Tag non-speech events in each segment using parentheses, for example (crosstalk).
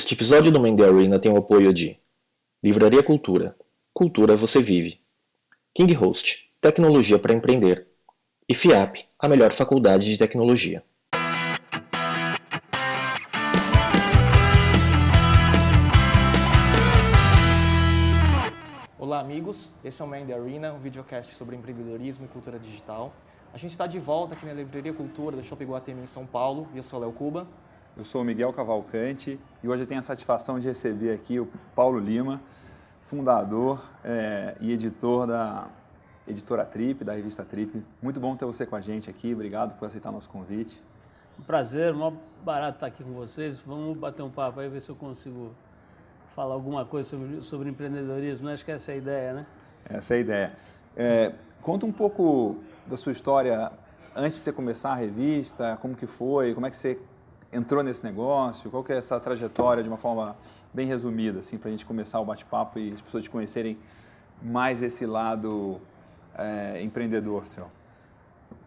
Este episódio do Mandy Arena tem o apoio de Livraria Cultura. Cultura você vive. King Host, tecnologia para empreender. E FIAP, a melhor faculdade de tecnologia. Olá amigos, esse é o Mandy Arena, um videocast sobre empreendedorismo e cultura digital. A gente está de volta aqui na Livraria Cultura da Shopping Guatemi em São Paulo e eu sou Léo Cuba. Eu sou o Miguel Cavalcante e hoje eu tenho a satisfação de receber aqui o Paulo Lima, fundador é, e editor da editora Trip, da revista Trip. Muito bom ter você com a gente aqui, obrigado por aceitar nosso convite. Um prazer, maior barato estar aqui com vocês. Vamos bater um papo aí, ver se eu consigo falar alguma coisa sobre, sobre empreendedorismo. Acho que essa é a ideia, né? Essa é a ideia. É, conta um pouco da sua história antes de você começar a revista, como que foi, como é que você entrou nesse negócio, qual que é essa trajetória de uma forma bem resumida, assim, para a gente começar o bate-papo e as pessoas te conhecerem mais esse lado é, empreendedor seu.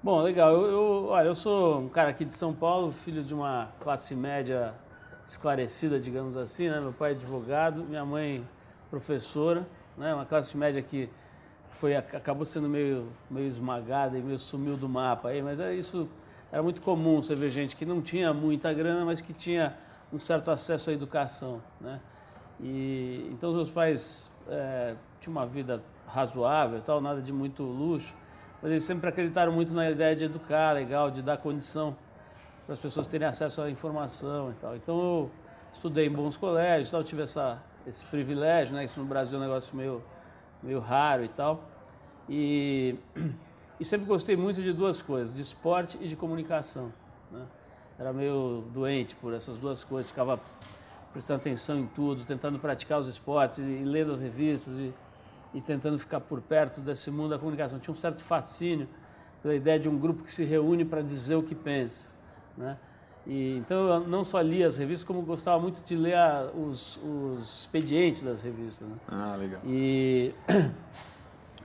Bom, legal. Eu, eu, olha, eu sou um cara aqui de São Paulo, filho de uma classe média esclarecida, digamos assim, né? Meu pai é advogado, minha mãe professora, né? Uma classe média que foi acabou sendo meio meio esmagada e meio sumiu do mapa aí, mas é isso era muito comum você ver gente que não tinha muita grana, mas que tinha um certo acesso à educação, né? E então meus pais é, tinham uma vida razoável, tal, nada de muito luxo, mas eles sempre acreditaram muito na ideia de educar, legal, de dar condição para as pessoas terem acesso à informação e tal. Então eu estudei em bons colégios, tal, tive essa esse privilégio, né? Isso no Brasil é um negócio meio meio raro e tal. E, e sempre gostei muito de duas coisas, de esporte e de comunicação. Né? Era meio doente por essas duas coisas, ficava prestando atenção em tudo, tentando praticar os esportes e, lendo as revistas e, e tentando ficar por perto desse mundo da comunicação. Tinha um certo fascínio pela ideia de um grupo que se reúne para dizer o que pensa. Né? E, então eu não só lia as revistas, como gostava muito de ler a, os, os, expedientes das revistas. Né? Ah, legal. E,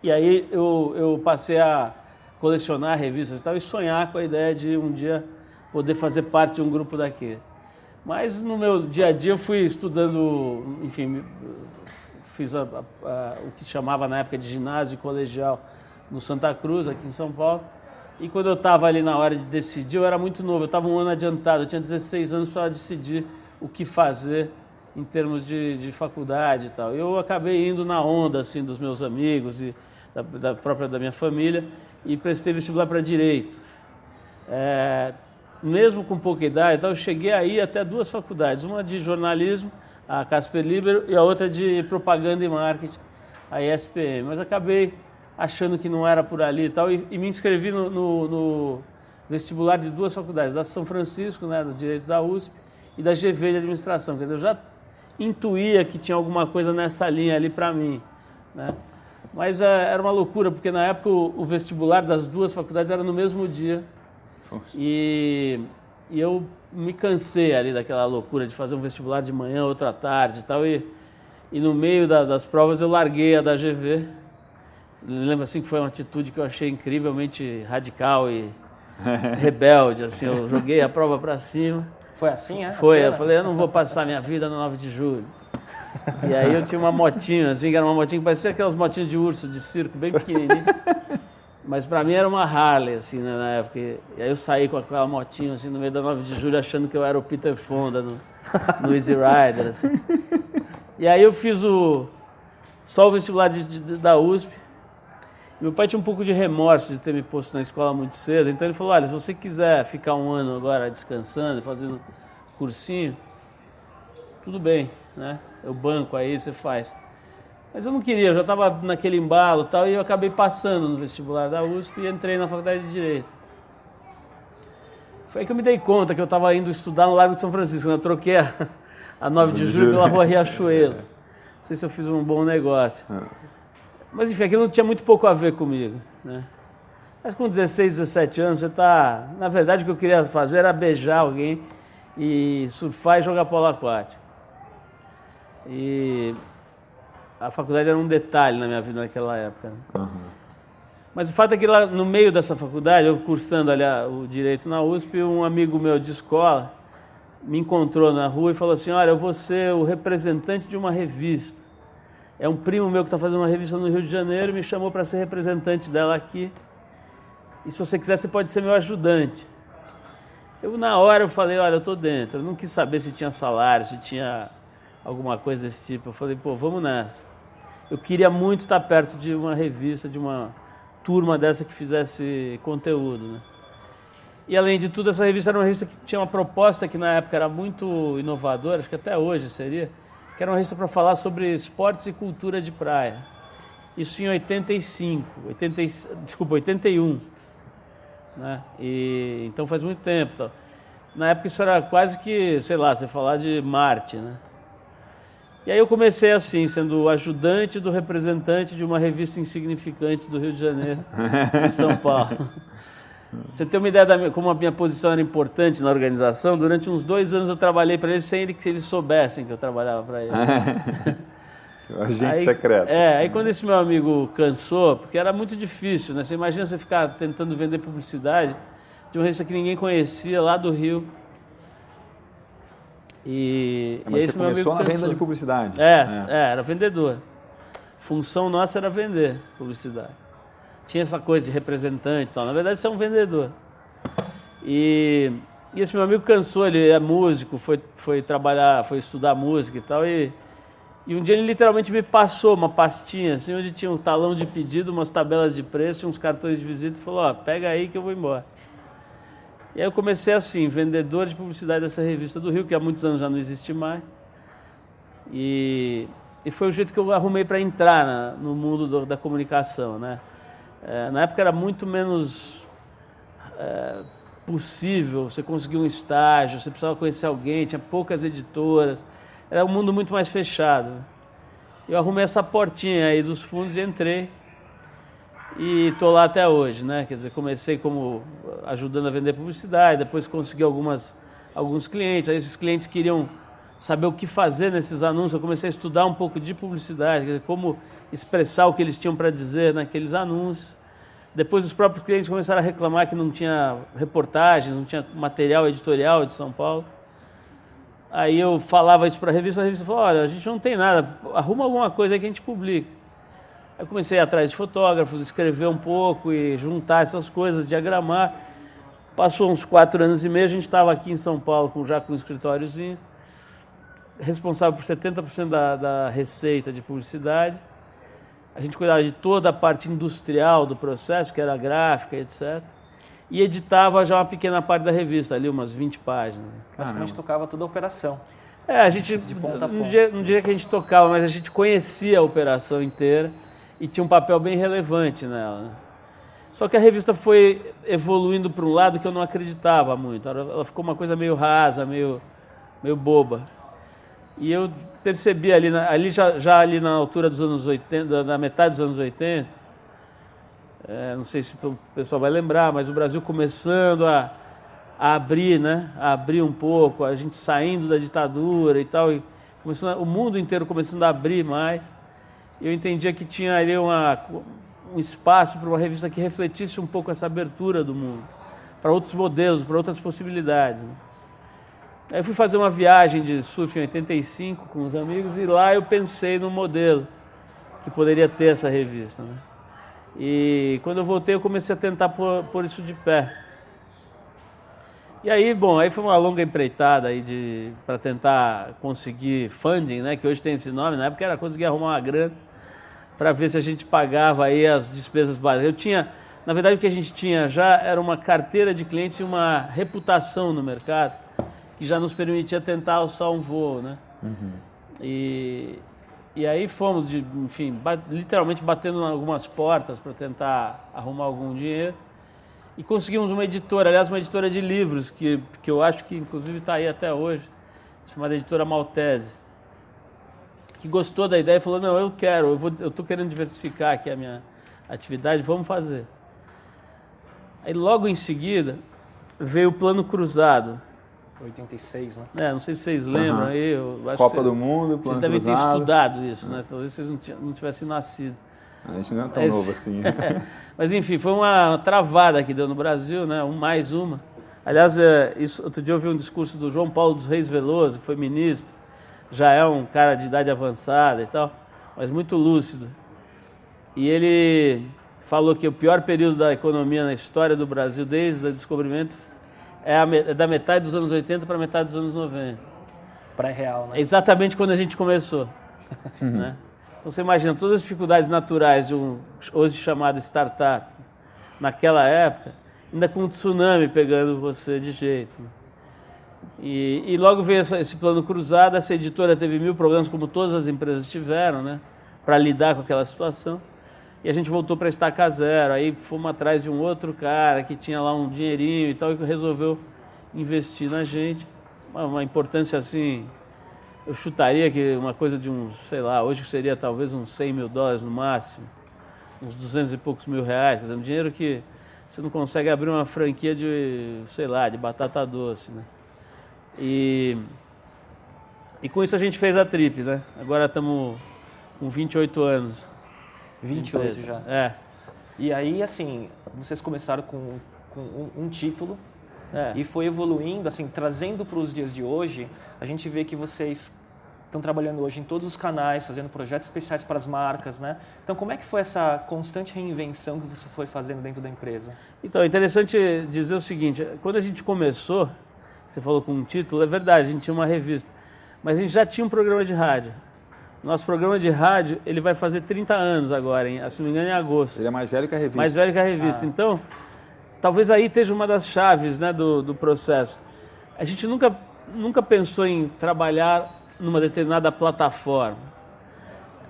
e aí eu, eu passei a colecionar revistas e tal, e sonhar com a ideia de um dia poder fazer parte de um grupo daquele. Mas no meu dia a dia eu fui estudando, enfim, fiz a, a, o que chamava na época de ginásio colegial no Santa Cruz, aqui em São Paulo. E quando eu estava ali na hora de decidir, eu era muito novo, eu estava um ano adiantado, eu tinha 16 anos para decidir o que fazer em termos de, de faculdade e tal. Eu acabei indo na onda assim dos meus amigos e da, da própria da minha família e prestei vestibular para direito. É, mesmo com pouca idade, então eu cheguei aí até duas faculdades, uma de jornalismo, a Casper Libero, e a outra de propaganda e marketing, a ESPM. Mas acabei achando que não era por ali e tal, e, e me inscrevi no, no, no, vestibular de duas faculdades, da São Francisco, né, do Direito da USP, e da GV de Administração. Quer dizer, eu já intuía que tinha alguma coisa nessa linha ali para mim, né? Mas é, era uma loucura, porque na época o, o, vestibular das duas faculdades era no mesmo dia. E, e eu me cansei ali daquela loucura de fazer um vestibular de manhã, outra tarde e tal. E, e no meio da, das provas eu larguei a da GV lembro assim que foi uma atitude que eu achei incrivelmente radical e (laughs) rebelde, assim, eu joguei a prova para cima. Foi assim, é? Foi, eu falei, eu não vou passar minha vida no 9 de julho. E aí eu tinha uma motinha, assim, que era uma motinha que parecia aquelas motinhas de urso de circo, bem pequenininha. Mas para mim era uma Harley, assim, né, na época. E aí eu saí com aquela motinha, assim, no meio da 9 de julho, achando que eu era o Peter Fonda no, no Easy Rider, assim. E aí eu fiz o... Só o vestibular de, de, da USP, meu pai tinha um pouco de remorso de ter me posto na escola muito cedo, então ele falou: olha, se você quiser ficar um ano agora descansando, fazendo cursinho, tudo bem, né? Eu banco aí, você faz. Mas eu não queria, eu já estava naquele embalo tal, e eu acabei passando no vestibular da USP e entrei na faculdade de Direito. Foi aí que eu me dei conta que eu estava indo estudar no Largo de São Francisco, né? eu troquei a, a 9 de julho pela rua Riachuelo. Não sei se eu fiz um bom negócio. Ah. Mas enfim, aquilo tinha muito pouco a ver comigo. Né? Mas com 16, 17 anos, você está. Na verdade, o que eu queria fazer era beijar alguém e surfar e jogar polo aquático. E a faculdade era um detalhe na minha vida naquela época. Uhum. Mas o fato é que lá no meio dessa faculdade, eu cursando ali o direito na USP, um amigo meu de escola me encontrou na rua e falou assim: Olha, eu vou ser o representante de uma revista. É um primo meu que está fazendo uma revista no Rio de Janeiro, me chamou para ser representante dela aqui. E se você quiser, você pode ser meu ajudante. Eu, na hora, eu falei: Olha, eu estou dentro. Eu não quis saber se tinha salário, se tinha alguma coisa desse tipo. Eu falei: Pô, vamos nessa. Eu queria muito estar perto de uma revista, de uma turma dessa que fizesse conteúdo, né? E além de tudo, essa revista era uma revista que tinha uma proposta que na época era muito inovadora, acho que até hoje seria, que era uma revista para falar sobre esportes e cultura de praia. Isso em 85, 80, desculpa, 81. Né? E, então faz muito tempo. Na época isso era quase que, sei lá, você falar de Marte, né? E aí eu comecei assim, sendo ajudante do representante de uma revista insignificante do Rio de Janeiro, (laughs) em São Paulo. Você tem uma ideia da como a minha posição era importante na organização? Durante uns dois anos eu trabalhei para eles sem que eles soubessem que eu trabalhava para eles. (laughs) Agente aí, secreto. É, aí quando esse meu amigo cansou, porque era muito difícil, né? Você imagina você ficar tentando vender publicidade de uma revista que ninguém conhecia lá do Rio. E, é, mas e você começou na venda de publicidade. É, é, é, era vendedor. Função nossa era vender publicidade tinha essa coisa de representante e tal. Na verdade, você é um vendedor. E, e esse meu amigo cansou, ele é músico, foi, foi trabalhar, foi estudar música e tal. E, e um dia ele literalmente me passou uma pastinha, assim, onde tinha um talão de pedido, umas tabelas de preço, uns cartões de visita e falou: Ó, pega aí que eu vou embora. E aí eu comecei assim, vendedor de publicidade dessa revista do Rio, que há muitos anos já não existe mais. E, e foi o jeito que eu arrumei para entrar na, no mundo do, da comunicação, né? É, na época era muito menos é, possível você conseguir um estágio, você precisava conhecer alguém, tinha poucas editoras, era um mundo muito mais fechado. Eu arrumei essa portinha aí dos fundos e entrei e estou lá até hoje, né? Quer dizer, comecei como ajudando a vender publicidade, depois consegui algumas, alguns clientes, aí esses clientes queriam saber o que fazer nesses anúncios, eu comecei a estudar um pouco de publicidade, dizer, como expressar o que eles tinham para dizer naqueles anúncios. Depois os próprios clientes começaram a reclamar que não tinha reportagens, não tinha material editorial de São Paulo. Aí eu falava isso para a revista, a revista falou, olha, a gente não tem nada, arruma alguma coisa aí que a gente publica. Aí comecei a ir atrás de fotógrafos, escrever um pouco e juntar essas coisas, diagramar. Passou uns quatro anos e meio, a gente estava aqui em São Paulo com, já com um escritóriozinho, responsável por 70% da, da receita de publicidade a gente cuidava de toda a parte industrial do processo, que era gráfica, etc. E editava já uma pequena parte da revista, ali umas 20 páginas. Basicamente tocava toda a operação. É, a gente, de ponta a ponta. No, dia, no dia que a gente tocava, mas a gente conhecia a operação inteira e tinha um papel bem relevante nela. Né? Só que a revista foi evoluindo para um lado que eu não acreditava muito. Ela ficou uma coisa meio rasa, meio, meio boba. E eu percebi ali, ali já, já ali na altura dos anos 80, na metade dos anos 80, é, não sei se o pessoal vai lembrar, mas o Brasil começando a, a abrir, né? A abrir um pouco, a gente saindo da ditadura e tal, e começando, o mundo inteiro começando a abrir mais. Eu entendia que tinha ali uma, um espaço para uma revista que refletisse um pouco essa abertura do mundo, para outros modelos, para outras possibilidades. Né? Aí eu fui fazer uma viagem de surf em 85 com os amigos e lá eu pensei no modelo que poderia ter essa revista. Né? E quando eu voltei eu comecei a tentar pôr, pôr, isso de pé. E aí, bom, aí foi uma longa empreitada aí de para tentar conseguir funding, né, que hoje tem esse nome, na época era conseguir arrumar uma grana para ver se a gente pagava aí as despesas básicas. Eu tinha, na verdade o que a gente tinha já era uma carteira de clientes e uma reputação no mercado que já nos permitia tentar alçar um voo, né? Uhum. E, e aí fomos, de, enfim, bat, literalmente batendo em algumas portas para tentar arrumar algum dinheiro. E conseguimos uma editora, aliás, uma editora de livros, que, que eu acho que inclusive está aí até hoje, chamada Editora Maltese, que gostou da ideia e falou, não, eu quero, eu estou querendo diversificar aqui a minha atividade, vamos fazer. Aí logo em seguida veio o Plano Cruzado, 86, né? É, não sei se vocês lembram uhum. aí. Copa do Mundo, Vocês devem ter estudado isso, né? Talvez vocês não, tivessem nascido. A gente não é tão Mas, novo assim. (laughs) Mas enfim, foi uma travada que deu no Brasil, né? Um mais uma. Aliás, é, isso, outro dia eu ouvi um discurso do João Paulo dos Reis Veloso, que foi ministro, já é um cara de idade avançada e tal, mas muito lúcido. E ele falou que o pior período da economia na história do Brasil, desde o descobrimento, é, é da metade dos anos 80 para metade dos anos 90. Pré-real, né? Exatamente quando a gente começou. (laughs) né? Então você imagina todas as dificuldades naturais de um hoje chamado startup, naquela época, ainda com um tsunami pegando você de jeito. Né? E, e, logo veio essa, esse plano cruzado, essa editora teve mil problemas, como todas as empresas tiveram, né? para lidar com aquela situação. E a gente voltou para estacar zero. Aí fomos atrás de um outro cara que tinha lá um dinheirinho e tal, e resolveu investir na gente. Uma, uma importância assim, eu chutaria que uma coisa de uns, sei lá, hoje seria talvez uns 100 mil dólares no máximo, uns 200 e poucos mil reais. Quer dizer, um dinheiro que você não consegue abrir uma franquia de, sei lá, de batata doce, né? E, e com isso a gente fez a trip, né? Agora estamos com 28 anos. 28 já. É. E aí, assim, vocês começaram com, com um, um título é. e foi evoluindo, assim, trazendo para os dias de hoje, a gente vê que vocês estão trabalhando hoje em todos os canais, fazendo projetos especiais para as marcas, né? Então, como é que foi essa constante reinvenção que você foi fazendo dentro da empresa? Então, é interessante dizer o seguinte, quando a gente começou, você falou com um título, é verdade, a gente tinha uma revista, mas a gente já tinha um programa de rádio. Nosso programa de rádio, ele vai fazer 30 anos agora, hein? se não me engano, em agosto. Ele é mais velho que a revista. Mais velho que a revista. Ah. Então, talvez aí esteja uma das chaves né, do, do processo. A gente nunca, nunca pensou em trabalhar numa determinada plataforma.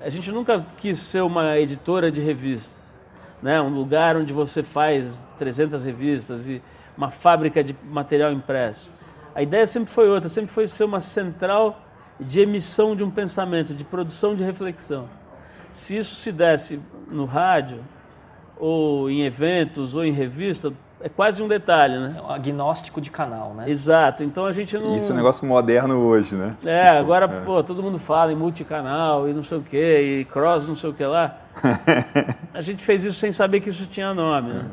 A gente nunca quis ser uma editora de revista, né? um lugar onde você faz 300 revistas e uma fábrica de material impresso. A ideia sempre foi outra, sempre foi ser uma central de emissão de um pensamento, de produção de reflexão. Se isso se desse no rádio, ou em eventos, ou em revista, é quase um detalhe, né? É um agnóstico de canal, né? Exato. Então a gente não. Isso é um negócio moderno hoje, né? É, tipo, agora, é. pô, todo mundo fala em multicanal e não sei o quê, e cross não sei o que lá. (laughs) a gente fez isso sem saber que isso tinha nome, né?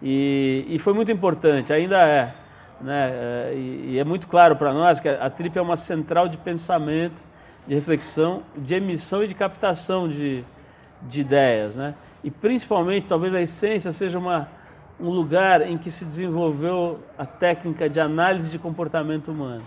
E, e foi muito importante, ainda é. Né? É, e, e é muito claro para nós que a TRIP é uma central de pensamento, de reflexão, de emissão e de captação de, de ideias. Né? E principalmente, talvez a essência seja uma, um lugar em que se desenvolveu a técnica de análise de comportamento humano.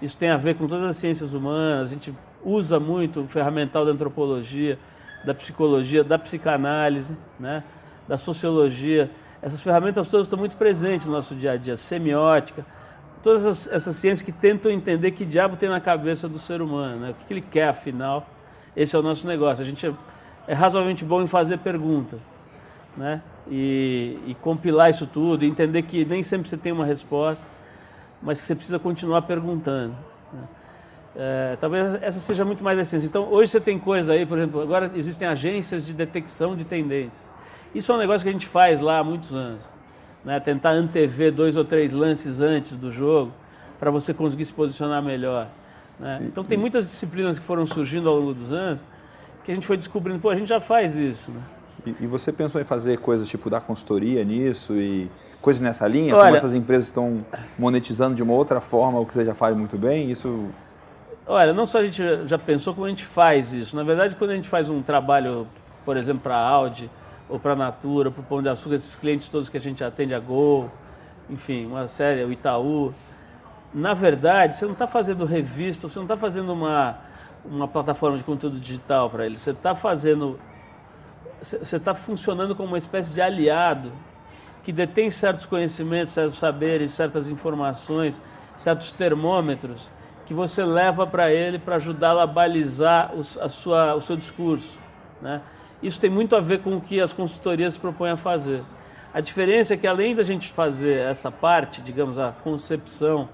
Isso tem a ver com todas as ciências humanas, a gente usa muito o ferramental da antropologia, da psicologia, da psicanálise, né? da sociologia essas ferramentas todas estão muito presentes no nosso dia a dia, semiótica, todas essas, essas ciências que tentam entender que diabo tem na cabeça do ser humano, né? o que, que ele quer afinal. Esse é o nosso negócio. A gente é, é razoavelmente bom em fazer perguntas, né? E, e, compilar isso tudo, entender que nem sempre você tem uma resposta, mas que você precisa continuar perguntando. Né? É, talvez essa seja muito mais essência. Então, hoje você tem coisa aí, por exemplo, agora existem agências de detecção de tendências. Isso é um negócio que a gente faz lá há muitos anos. Né? Tentar antever dois ou três lances antes do jogo para você conseguir se posicionar melhor. Né? Então tem muitas disciplinas que foram surgindo ao longo dos anos que a gente foi descobrindo, pô, a gente já faz isso. Né? E, e você pensou em fazer coisas tipo da consultoria nisso e coisas nessa linha? Olha, como essas empresas estão monetizando de uma outra forma o que você já faz muito bem? Isso Olha, não só a gente já pensou como a gente faz isso. Na verdade, quando a gente faz um trabalho, por exemplo, para a Audi, ou para a Natura, para o Pão de Açúcar, esses clientes todos que a gente atende a Gol, enfim, uma série, o Itaú. Na verdade, você não está fazendo revista, você não está fazendo uma, uma plataforma de conteúdo digital para eles, você está fazendo. Você está funcionando como uma espécie de aliado que detém certos conhecimentos, certos saberes, certas informações, certos termômetros que você leva para ele para ajudá-lo a balizar a sua, o seu discurso. Né? Isso tem muito a ver com o que as consultorias propõem a fazer. A diferença é que além da gente fazer essa parte, digamos, a concepção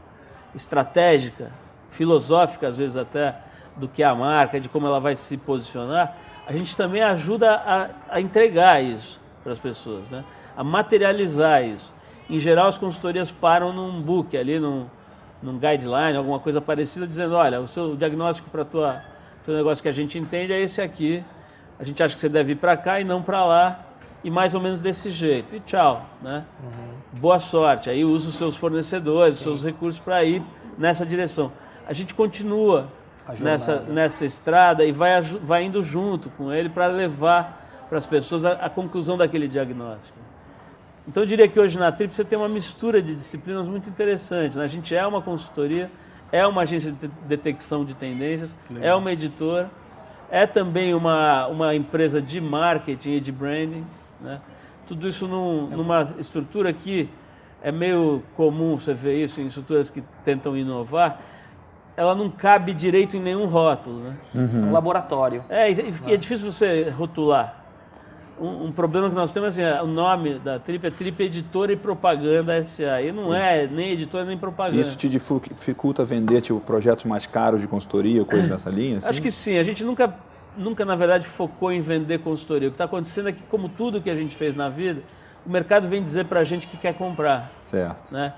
estratégica, filosófica às vezes até, do que é a marca, de como ela vai se posicionar, a gente também ajuda a, a entregar isso para as pessoas, né? a materializar isso. Em geral, as consultorias param num book ali, num, num guideline, alguma coisa parecida, dizendo, olha, o seu diagnóstico para o teu negócio que a gente entende é esse aqui, a gente acha que você deve ir para cá e não para lá, e mais ou menos desse jeito. E tchau, né? Uhum. Boa sorte. Aí usa os seus fornecedores, os seus recursos para ir nessa direção. A gente continua nessa, nessa estrada e vai, vai indo junto com ele para levar para as pessoas a, a, conclusão daquele diagnóstico. Então eu diria que hoje na Trip você tem uma mistura de disciplinas muito interessantes. Né? A gente é uma consultoria, é uma agência de detecção de tendências, é uma editora, é também uma, uma empresa de marketing e de branding. Né? Tudo isso num, numa estrutura que é meio comum você ver isso em estruturas que tentam inovar, ela não cabe direito em nenhum rótulo. Né? Uhum. Um laboratório. É, e é difícil você rotular. Um, um, problema que nós temos é assim, o nome da Trip é Trip Editora e Propaganda SA. E não é nem editora nem propaganda. Isso te dificulta vender tipo, projetos mais caros de consultoria, coisas dessa linha? Assim? Acho que sim. A gente nunca nunca, na verdade, focou em vender consultoria. O que está acontecendo é que, como tudo que a gente fez na vida, o mercado vem dizer para a gente que quer comprar. Certo. Né?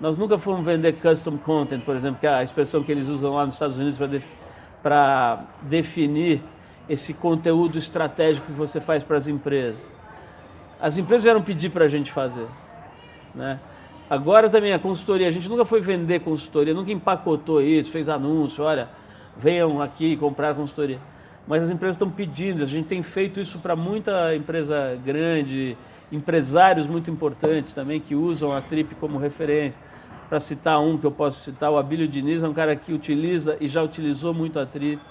Nós nunca fomos vender custom content, por exemplo, que é a expressão que eles usam lá nos Estados Unidos para def definir esse conteúdo estratégico que você faz para as empresas. As empresas vieram pedir para a gente fazer. Né? Agora também a consultoria, a gente nunca foi vender consultoria, nunca empacotou isso, fez anúncio, olha, venham aqui comprar consultoria mas as empresas estão pedindo. A gente tem feito isso para muita empresa grande, empresários muito importantes também que usam a Trip como referência. Para citar um que eu posso citar, o Abílio Diniz é um cara que utiliza e já utilizou muito a Trip.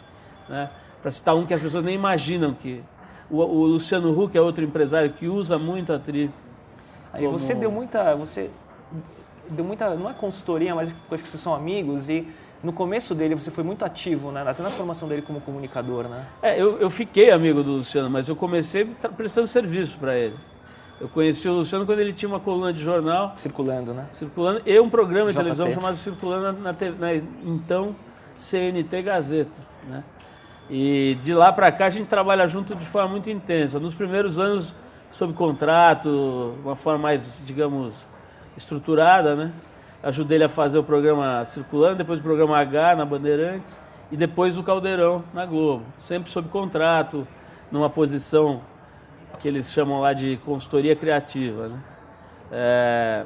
Né? Para citar um que as pessoas nem imaginam que. O, o Luciano Huck é outro empresário que usa muito a Trip. Aí como... você deu muita. Você deu muita. Não é consultoria, mas acho que vocês são amigos e no começo dele você foi muito ativo, né? Até na formação dele como comunicador, né? É, eu, eu fiquei amigo do Luciano, mas eu comecei prestando serviço para ele. Eu conheci o Luciano quando ele tinha uma coluna de jornal. Circulando, né? Circulando. E um programa de JT. televisão chamado Circulando na, na, então CNT Gazeta, né? E de lá para cá a gente trabalha junto de forma muito intensa. Nos primeiros anos sob contrato, uma forma mais, digamos, estruturada, né? ajudei ele a fazer o programa Circulando, depois o programa H na Bandeirantes e depois o Caldeirão na Globo. Sempre sob contrato, numa posição que eles chamam lá de consultoria criativa. Né? É...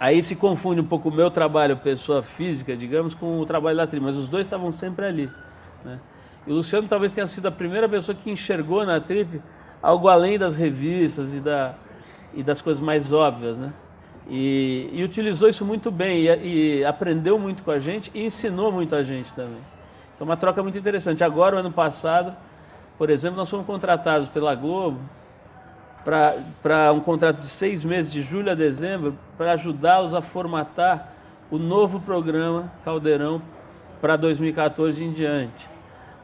Aí se confunde um pouco o meu trabalho, pessoa física, digamos, com o trabalho da Tri, mas os dois estavam sempre ali. Né? E o Luciano talvez tenha sido a primeira pessoa que enxergou na Trip algo além das revistas e, da, e das coisas mais óbvias, né? E, e, utilizou isso muito bem e, e, aprendeu muito com a gente e ensinou muito a gente também. Então, uma troca muito interessante. Agora, o ano passado, por exemplo, nós fomos contratados pela Globo para um contrato de seis meses, de julho a dezembro, para ajudá-los a formatar o novo programa Caldeirão para 2014 em diante,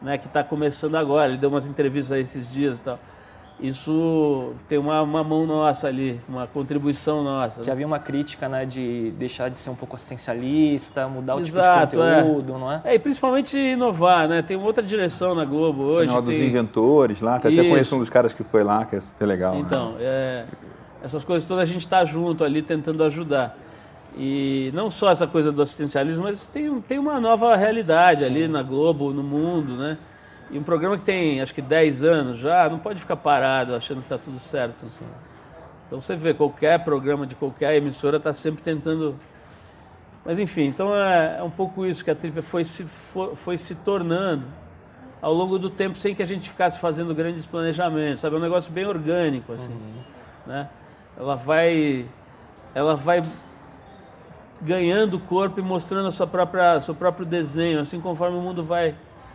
né, que está começando agora. Ele deu umas entrevistas aí esses dias e tal isso tem uma, uma mão nossa ali, uma contribuição nossa. Que havia uma crítica, né, de deixar de ser um pouco assistencialista, mudar o Exato, tipo de é. conteúdo, é. não é? É, e principalmente inovar, né? Tem uma outra direção na Globo hoje. Tem dos inventores lá, até conheço um dos caras que foi lá, que é legal. Então, né? é, essas coisas todas a gente está junto ali tentando ajudar. E não só essa coisa do assistencialismo, mas tem, tem uma nova realidade Sim. ali na Globo, no mundo, né? E um programa que tem acho que 10 anos já, não pode ficar parado achando que está tudo certo. Sim. Então você vê, qualquer programa de qualquer emissora está sempre tentando. Mas enfim, então é, é, um pouco isso que a Trip foi se, foi, foi se tornando ao longo do tempo sem que a gente ficasse fazendo grandes planejamentos, sabe? É um negócio bem orgânico, assim. Uhum. Né? Ela vai. Ela vai ganhando corpo e mostrando a sua própria, seu próprio desenho, assim conforme o mundo vai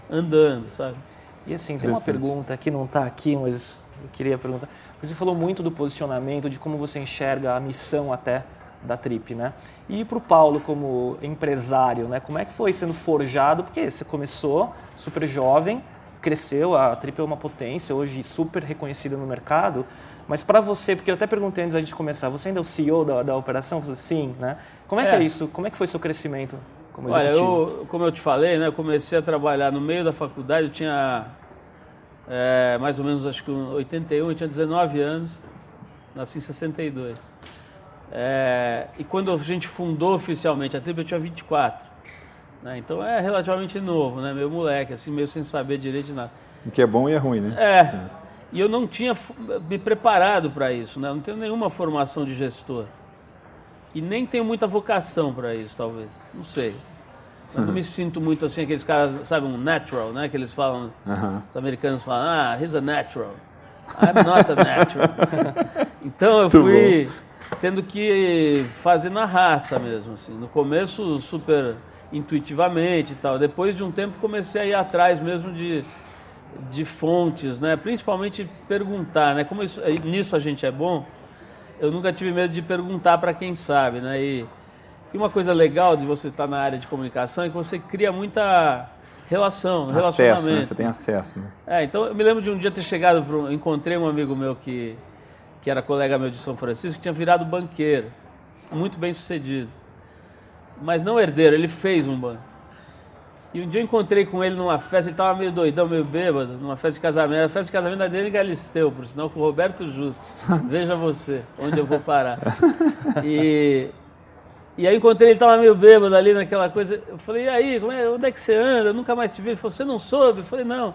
andando, sabe? E assim, tem uma pergunta que não está aqui, mas eu queria perguntar. Você falou muito do posicionamento, de como você enxerga a missão até da Trip, né? E para o Paulo como empresário, né? Como é que foi sendo forjado? Porque você começou super jovem, cresceu, a Trip é uma potência, hoje super reconhecida no mercado. Mas para você, porque eu até perguntei antes da gente começar, você ainda é o CEO da, da operação? Sim, né? Como é, é, que é isso? Como é que foi seu crescimento? como Olha, eu, como eu te falei, né, eu comecei a trabalhar no meio da faculdade, eu tinha é, mais ou menos, acho que 81, eu tinha 19 anos, nasci em 62. É, e quando a gente fundou oficialmente a tribo, eu tinha 24. Né, então é relativamente novo, né, meu moleque, assim, meio sem saber direito de nada. O que é bom e é ruim, né? É. E eu não tinha me preparado para isso, né? Não tenho nenhuma formação de gestor. E nem tenho muita vocação para isso, talvez. Não sei. Eu não me sinto muito assim, aqueles caras, sabe, um natural, né? Que eles falam, os americanos falam, ah, he's a natural. I'm not a natural. (laughs) então eu fui tendo que fazer na raça mesmo, assim. No começo, super intuitivamente e tal. Depois de um tempo, comecei a ir atrás mesmo de, de fontes, né? Principalmente perguntar, né? Como isso, nisso a gente é bom, eu nunca tive medo de perguntar para quem sabe, né? E, e, uma coisa legal de você estar na área de comunicação é que você cria muita relação, acesso, relacionamento. Né? Você tem acesso, né? É, então eu me lembro de um dia ter chegado, pro, encontrei um amigo meu que, que era colega meu de São Francisco, que tinha virado banqueiro, muito bem sucedido. Mas não herdeiro, ele fez um banco. E um dia eu encontrei com ele numa festa, ele estava meio doidão, meio bêbado, numa festa de casamento. A festa de casamento dele em Galisteu, por sinal, com o Roberto Justo. (laughs) Veja você, onde eu vou parar. E, e aí encontrei ele, estava meio bêbado ali naquela coisa. Eu falei, e aí, como é, onde é que você anda? Eu nunca mais te vi. Ele falou, você não soube? Eu falei, não.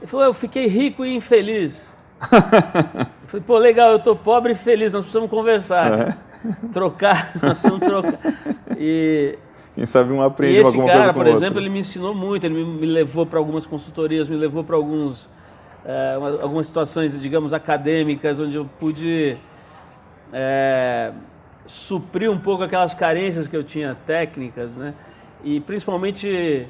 Ele falou, eu fiquei rico e infeliz. (laughs) Eu falei, pô, legal, eu tô pobre e feliz, nós precisamos conversar. É. Trocar, (laughs) nós precisamos trocar. E quem sabe um aprende alguma coisa esse cara, por exemplo, ele me ensinou muito, ele me, levou para algumas consultorias, me levou para alguns é, algumas situações, digamos, acadêmicas, onde eu pude é, suprir um pouco aquelas carências que eu tinha técnicas, né? E principalmente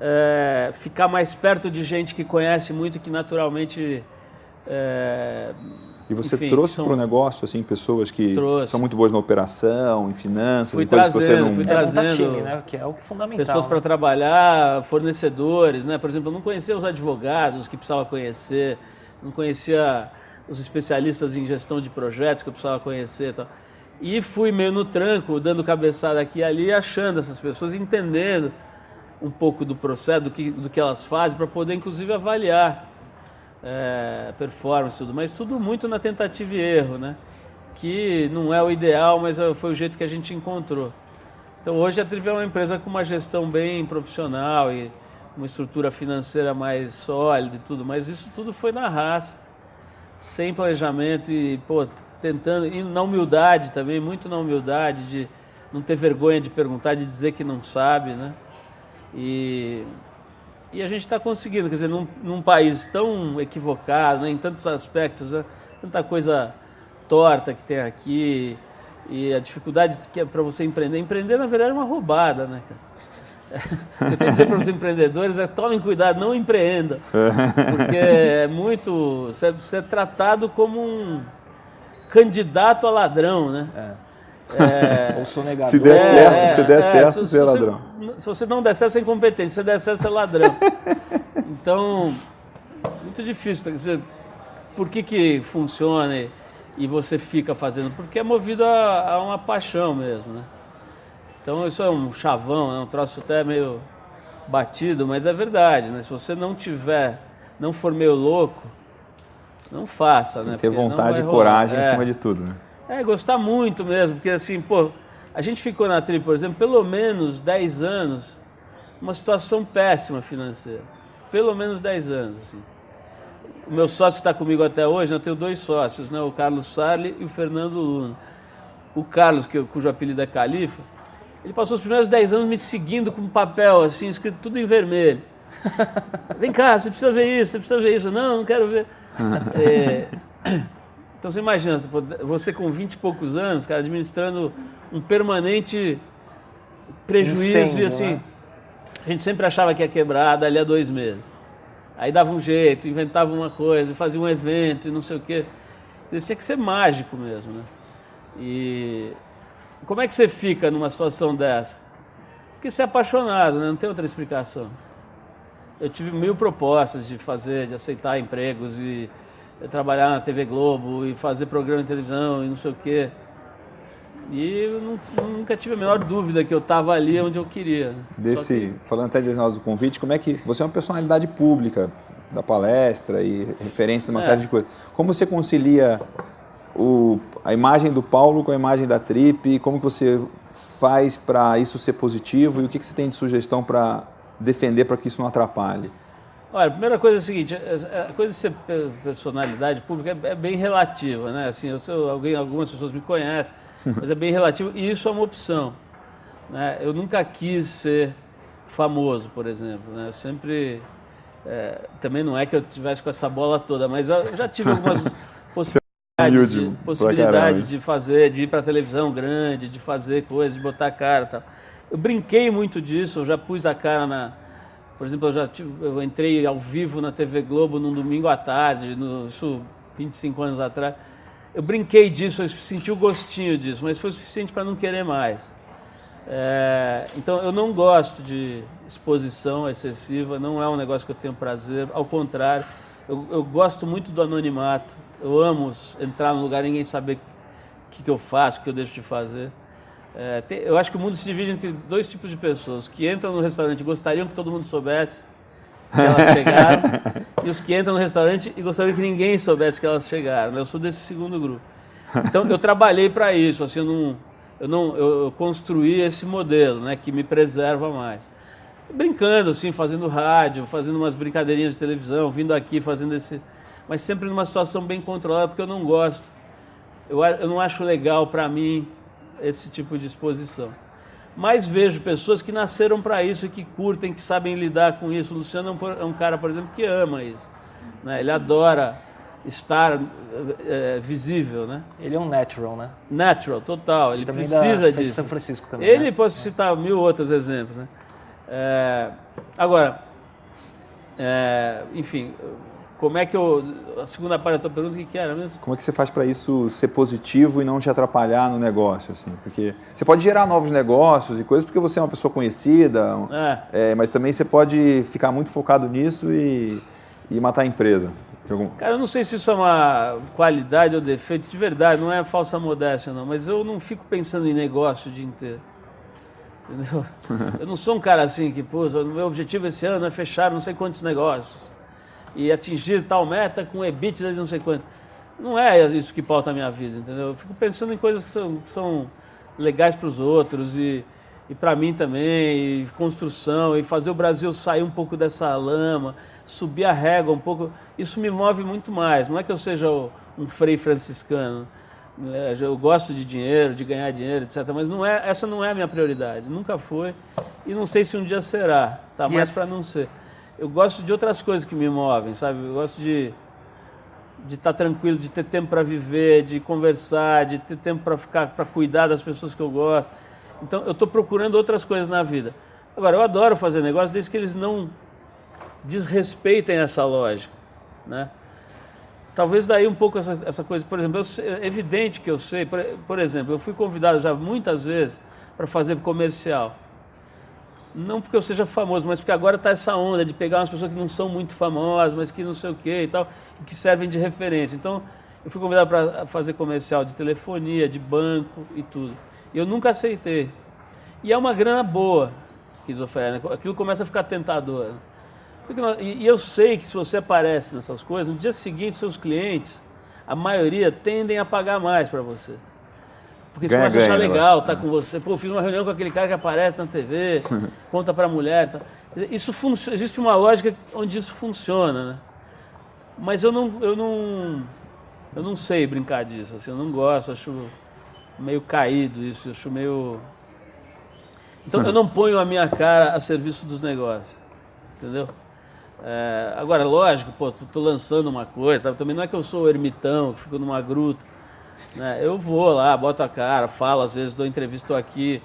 é, ficar mais perto de gente que conhece muito, que naturalmente e você Enfim, trouxe para o negócio assim pessoas que trouxe. são muito boas na operação, em finanças, fui coisas trazendo, que você não fui trazendo time, né? que é o que é fundamental. Pessoas né? para trabalhar, fornecedores, né? Por exemplo, eu não conhecia os advogados que precisava conhecer, não conhecia os especialistas em gestão de projetos que eu precisava conhecer, tal. E fui meio no tranco, dando cabeçada aqui e ali, achando essas pessoas, entendendo um pouco do processo, do que, do que elas fazem, para poder inclusive avaliar é, performance tudo, mas tudo muito na tentativa e erro, né? Que não é o ideal, mas é, foi o jeito que a gente encontrou. Então hoje a Trip é uma empresa com uma gestão bem profissional e uma estrutura financeira mais sólida e tudo, mas isso tudo foi na raça, sem planejamento e pô, tentando, e na humildade também, muito na humildade de não ter vergonha de perguntar, de dizer que não sabe, né? E e a gente está conseguindo, quer dizer, num, num, país tão equivocado, né, em tantos aspectos, né, tanta coisa torta que tem aqui, e a dificuldade que é para você empreender. Empreender, na verdade, é uma roubada, né, cara? (laughs) Eu tenho dizer para os empreendedores é tomem cuidado, não empreenda. Porque é muito. Você é tratado como um candidato a ladrão, né? É. É, (laughs) Ou sonegador. Se der certo, é, se der é, certo, se, você é ladrão. Se você não der certo, você é incompetente. Se der certo, você é ladrão. (laughs) então, muito difícil. Quer dizer, por que, que funciona e, você fica fazendo? Porque é movido a, a, uma paixão mesmo, né? Então, isso é um chavão, é um troço até meio batido, mas é verdade, né? Se você não tiver, não for meio louco, não faça, né? Ter vontade e coragem em é. cima de tudo, né? É, gostar muito mesmo, porque assim, pô, a gente ficou na Tri, por exemplo, pelo menos 10 anos, uma situação péssima financeira. Pelo menos 10 anos, assim. O meu sócio está comigo até hoje, né, eu tenho dois sócios, né, o Carlos Sarli e o Fernando Luna. O Carlos, que, cujo apelido é Califa, ele passou os primeiros 10 anos me seguindo com um papel, assim, escrito tudo em vermelho. (laughs) Vem cá, você precisa ver isso, você precisa ver isso. Não, não quero ver. (laughs) é, então você imagina, você com 20 e poucos anos, cara, administrando um permanente prejuízo Incêndio, e assim. Né? A gente sempre achava que ia quebrar dali a dois meses. Aí dava um jeito, inventava uma coisa, fazia um evento e não sei o quê. Isso tinha que ser mágico mesmo, né? E como é que você fica numa situação dessa? Porque você é apaixonado, né? Não tem outra explicação. Eu tive mil propostas de fazer, de aceitar empregos e trabalhar na TV Globo e fazer programa de televisão e não sei o quê. E eu nunca tive a menor dúvida que eu estava ali onde eu queria. Desse, que... Falando até de nós do convite, como é que você é uma personalidade pública da palestra e referência a uma é. série de coisas. Como você concilia o, a imagem do Paulo com a imagem da Trip? Como que você faz para isso ser positivo e o que, que você tem de sugestão para defender para que isso não atrapalhe? Olha, a primeira coisa é a seguinte, a coisa de ser personalidade pública é bem relativa, né? Assim, eu sou, alguém, algumas pessoas me conhecem, (laughs) mas é bem relativo e isso é uma opção. Né? Eu nunca quis ser famoso, por exemplo. Né? Eu sempre. É, também não é que eu tivesse com essa bola toda, mas eu já tive algumas (laughs) possibilidades, de, possibilidades de fazer, de ir para televisão grande, de fazer coisas, de botar a cara tal. Eu brinquei muito disso, eu já pus a cara na. Por exemplo, eu já tive, eu entrei ao vivo na TV Globo num domingo à tarde, no, isso 25 anos atrás. Eu brinquei disso, eu senti o gostinho disso, mas foi suficiente para não querer mais. É, então eu não gosto de exposição excessiva, não é um negócio que eu tenho prazer, ao contrário, eu, eu gosto muito do anonimato, eu amo entrar num lugar e ninguém saber o que, que eu faço, o que eu deixo de fazer. É, tem, eu acho que o mundo se divide entre dois tipos de pessoas: que entram no restaurante e gostariam que todo mundo soubesse que elas (laughs) chegaram, e os que entram no restaurante e gostariam que ninguém soubesse que elas chegaram. Eu sou desse segundo grupo. Então eu trabalhei para isso, assim, eu não eu não eu construí esse modelo, né, que me preserva mais. Brincando assim, fazendo rádio, fazendo umas brincadeirinhas de televisão, vindo aqui fazendo esse, mas sempre numa situação bem controlada, porque eu não gosto. Eu, eu não acho legal para mim esse tipo de exposição. Mas vejo pessoas que nasceram para isso, que curtem, que sabem lidar com isso. O Luciano é um, é um cara, por exemplo, que ama isso. Né? Ele adora estar é, visível, né? Ele é um natural, né? Natural, total. Ele também precisa disso. São Francisco também. Ele né? posso citar mil outros exemplos, né? É, agora, é, enfim, como é que eu a segunda parte da tua pergunta o que, que era mesmo? Como é que você faz para isso ser positivo e não te atrapalhar no negócio, assim? Porque você pode gerar novos negócios e coisas porque você é uma pessoa conhecida, é. mas também você pode ficar muito focado nisso e, e matar a empresa. Algum... Cara, eu não sei se isso é uma qualidade ou defeito, de verdade, não é falsa modéstia não, mas eu não fico pensando em negócio o dia inteiro. Entendeu? (laughs) Eu não sou um cara assim que, pô, o meu objetivo esse ano é fechar não sei quantos negócios e atingir tal meta com EBITDA de não sei quanto. Não é isso que pauta a minha vida, entendeu? Eu fico pensando em coisas que são, que são legais para os outros e, e para mim também, e construção, e fazer o Brasil sair um pouco dessa lama subir a régua um pouco, isso me move muito mais. Não é que eu seja um frei franciscano. É, eu gosto de dinheiro, de ganhar dinheiro, etc. Mas não é, essa não é a minha prioridade. Nunca foi. E não sei se um dia será. Tá mais para não ser. Eu gosto de outras coisas que me movem, sabe? Eu gosto de de estar tá tranquilo, de ter tempo para viver, de conversar, de ter tempo para ficar, para cuidar das pessoas que eu gosto. Então eu estou procurando outras coisas na vida. Agora eu adoro fazer negócios desde que eles não desrespeitem essa lógica, né? Talvez daí um pouco essa, essa coisa, por exemplo, eu, é evidente que eu sei, por, por exemplo, eu fui convidado já muitas vezes para fazer comercial. Não porque eu seja famoso, mas porque agora está essa onda de pegar umas pessoas que não são muito famosas, mas que não sei o que e tal, que servem de referência. Então, eu fui convidado para fazer comercial de telefonia, de banco e tudo. E eu nunca aceitei. E é uma grana boa que. Né? Aquilo começa a ficar tentador. Nós, e, e eu sei que se você aparece nessas coisas, no dia seguinte seus clientes, a maioria tendem a pagar mais para você. Porque você começa a achar legal, tá com você. Pô, fiz uma reunião com aquele cara que aparece na TV, (laughs) conta para a mulher. Tá. Isso funciona, existe uma lógica onde isso funciona, né? Mas eu não, eu não, eu não sei brincar disso. Assim, eu não gosto, acho meio caído isso, acho meio. Então eu (laughs) não ponho a minha cara a serviço dos negócios, entendeu? É, agora, lógico, pô, tô, tô, lançando uma coisa, tá? também não é que eu sou ermitão, que fico numa gruta. Né? Eu vou lá, boto a cara, falo, às vezes dou entrevista, estou aqui.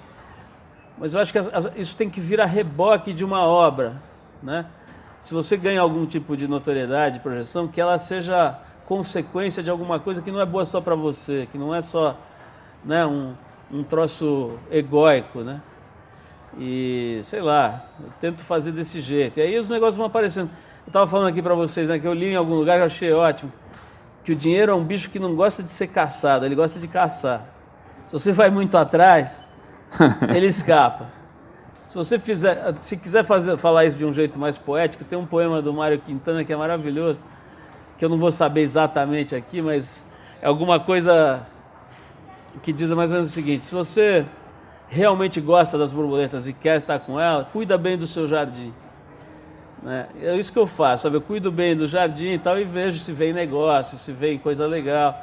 Mas eu acho que isso tem que vir a reboque de uma obra. Né? Se você ganha algum tipo de notoriedade, projeção, que ela seja consequência de alguma coisa que não é boa só para você, que não é só né, um, um troço egóico, né? E sei lá, eu tento fazer desse jeito. E aí os negócios vão aparecendo. Eu estava falando aqui para vocês, né, que eu li em algum lugar eu achei ótimo, que o dinheiro é um bicho que não gosta de ser caçado, ele gosta de caçar. Se você vai muito atrás, (laughs) ele escapa. Se você fizer, se quiser fazer, falar isso de um jeito mais poético, tem um poema do Mário Quintana que é maravilhoso, que eu não vou saber exatamente aqui, mas é alguma coisa que diz mais ou menos o seguinte: se você realmente gosta das borboletas e quer estar com ela, cuida bem do seu jardim. Né? É isso que eu faço, sabe? Eu cuido bem do jardim e tal e vejo se vem negócio, se vem coisa legal.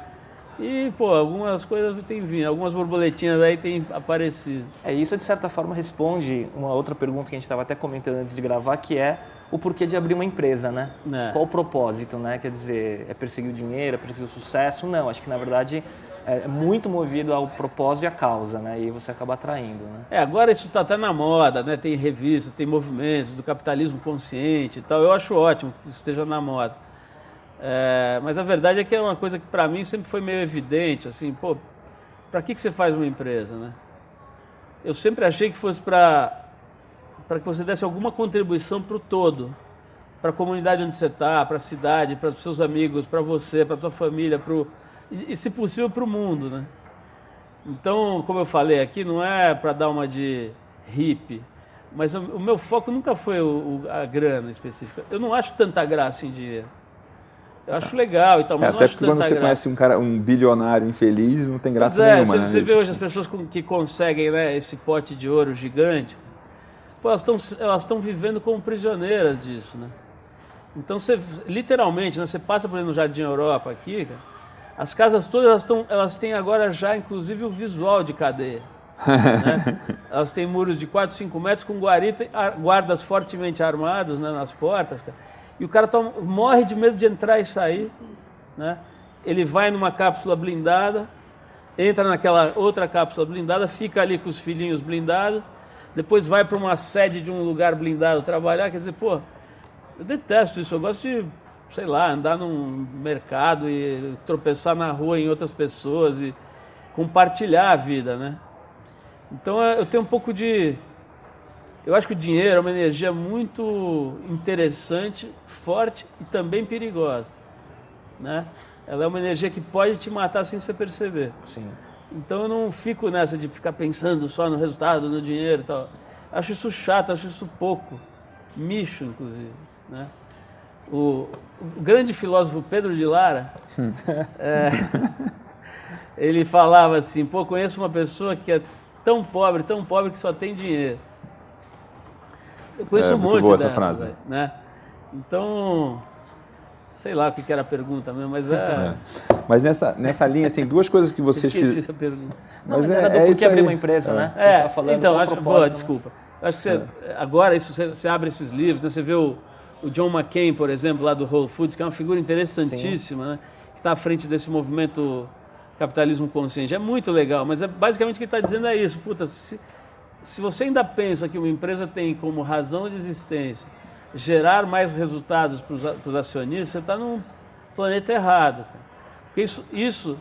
E, pô, algumas coisas têm vindo, algumas borboletinhas aí têm aparecido. É, isso de certa forma responde uma outra pergunta que a gente estava até comentando antes de gravar, que é o porquê de abrir uma empresa, né? É. Qual o propósito, né? Quer dizer, é perseguir o dinheiro, é perseguir o sucesso? Não, acho que na verdade é muito movido ao propósito e à causa, né? E você acaba atraindo, né? É, agora isso está até na moda, né? Tem revistas, tem movimentos do capitalismo consciente e tal. Eu acho ótimo que isso esteja na moda. É, mas a verdade é que é uma coisa que para mim sempre foi meio evidente, assim, pô, para que, que você faz uma empresa, né? Eu sempre achei que fosse para para que você desse alguma contribuição para o todo, para a comunidade onde você está, para a cidade, para os seus amigos, para você, para a tua família, pro, e, e se possível para o mundo, né? Então, como eu falei aqui, não é para dar uma de hippie, mas o, meu foco nunca foi o, a grana específica. Eu não acho tanta graça em dinheiro. Eu acho legal e tal, mas é, não até acho porque quando você graça. conhece um cara, um bilionário infeliz, não tem graça é, nenhuma. Você, né? você vê hoje as pessoas que conseguem né, esse pote de ouro gigante, pô, elas estão elas vivendo como prisioneiras disso, né? Então você, literalmente, né, você passa por exemplo no Jardim Europa aqui, cara, as casas todas elas, tão, elas têm agora já inclusive o visual de cadeia. né? (laughs) Elas têm muros de 4, 5 metros com guarita, guardas fortemente armados né, nas portas. Cara e o cara toma, morre de medo de entrar e sair, né? Ele vai numa cápsula blindada, entra naquela outra cápsula blindada, fica ali com os filhinhos blindados, depois vai para uma sede de um lugar blindado trabalhar, quer dizer, pô, eu detesto isso, eu gosto de, sei lá, andar num mercado e tropeçar na rua em outras pessoas e compartilhar a vida, né? Então eu tenho um pouco de eu acho que o dinheiro é uma energia muito interessante, forte e também perigosa. Né? Ela é uma energia que pode te matar sem você perceber. Sim. Então eu não fico nessa de ficar pensando só no resultado, no dinheiro e tal. Acho isso chato, acho isso pouco. Micho, inclusive. Né? O, o grande filósofo Pedro de Lara, (laughs) é, ele falava assim, pô, conheço uma pessoa que é tão pobre, tão pobre que só tem dinheiro. Eu conheço é, um monte boa dessas, essa frase. né? Então, sei lá o que era a pergunta mesmo, mas é... é. Mas nessa, nessa linha, assim, duas coisas que vocês fizeram. Esqueci essa pergunta. Não, mas, mas é, era do é porquê abrir uma empresa, é. né? É, falando então, acho, boa, né? desculpa. Acho que você, É. agora isso, você, você abre esses livros, né? você vê o, o John McCain, por exemplo, lá do Whole Foods, que é uma figura interessantíssima, né? que está à frente desse movimento capitalismo consciente. É muito legal, mas é basicamente o que ele está dizendo é isso. Puta, se, se você ainda pensa que uma empresa tem como razão de existência gerar mais resultados para os acionistas, você está num planeta errado. Porque isso, isso,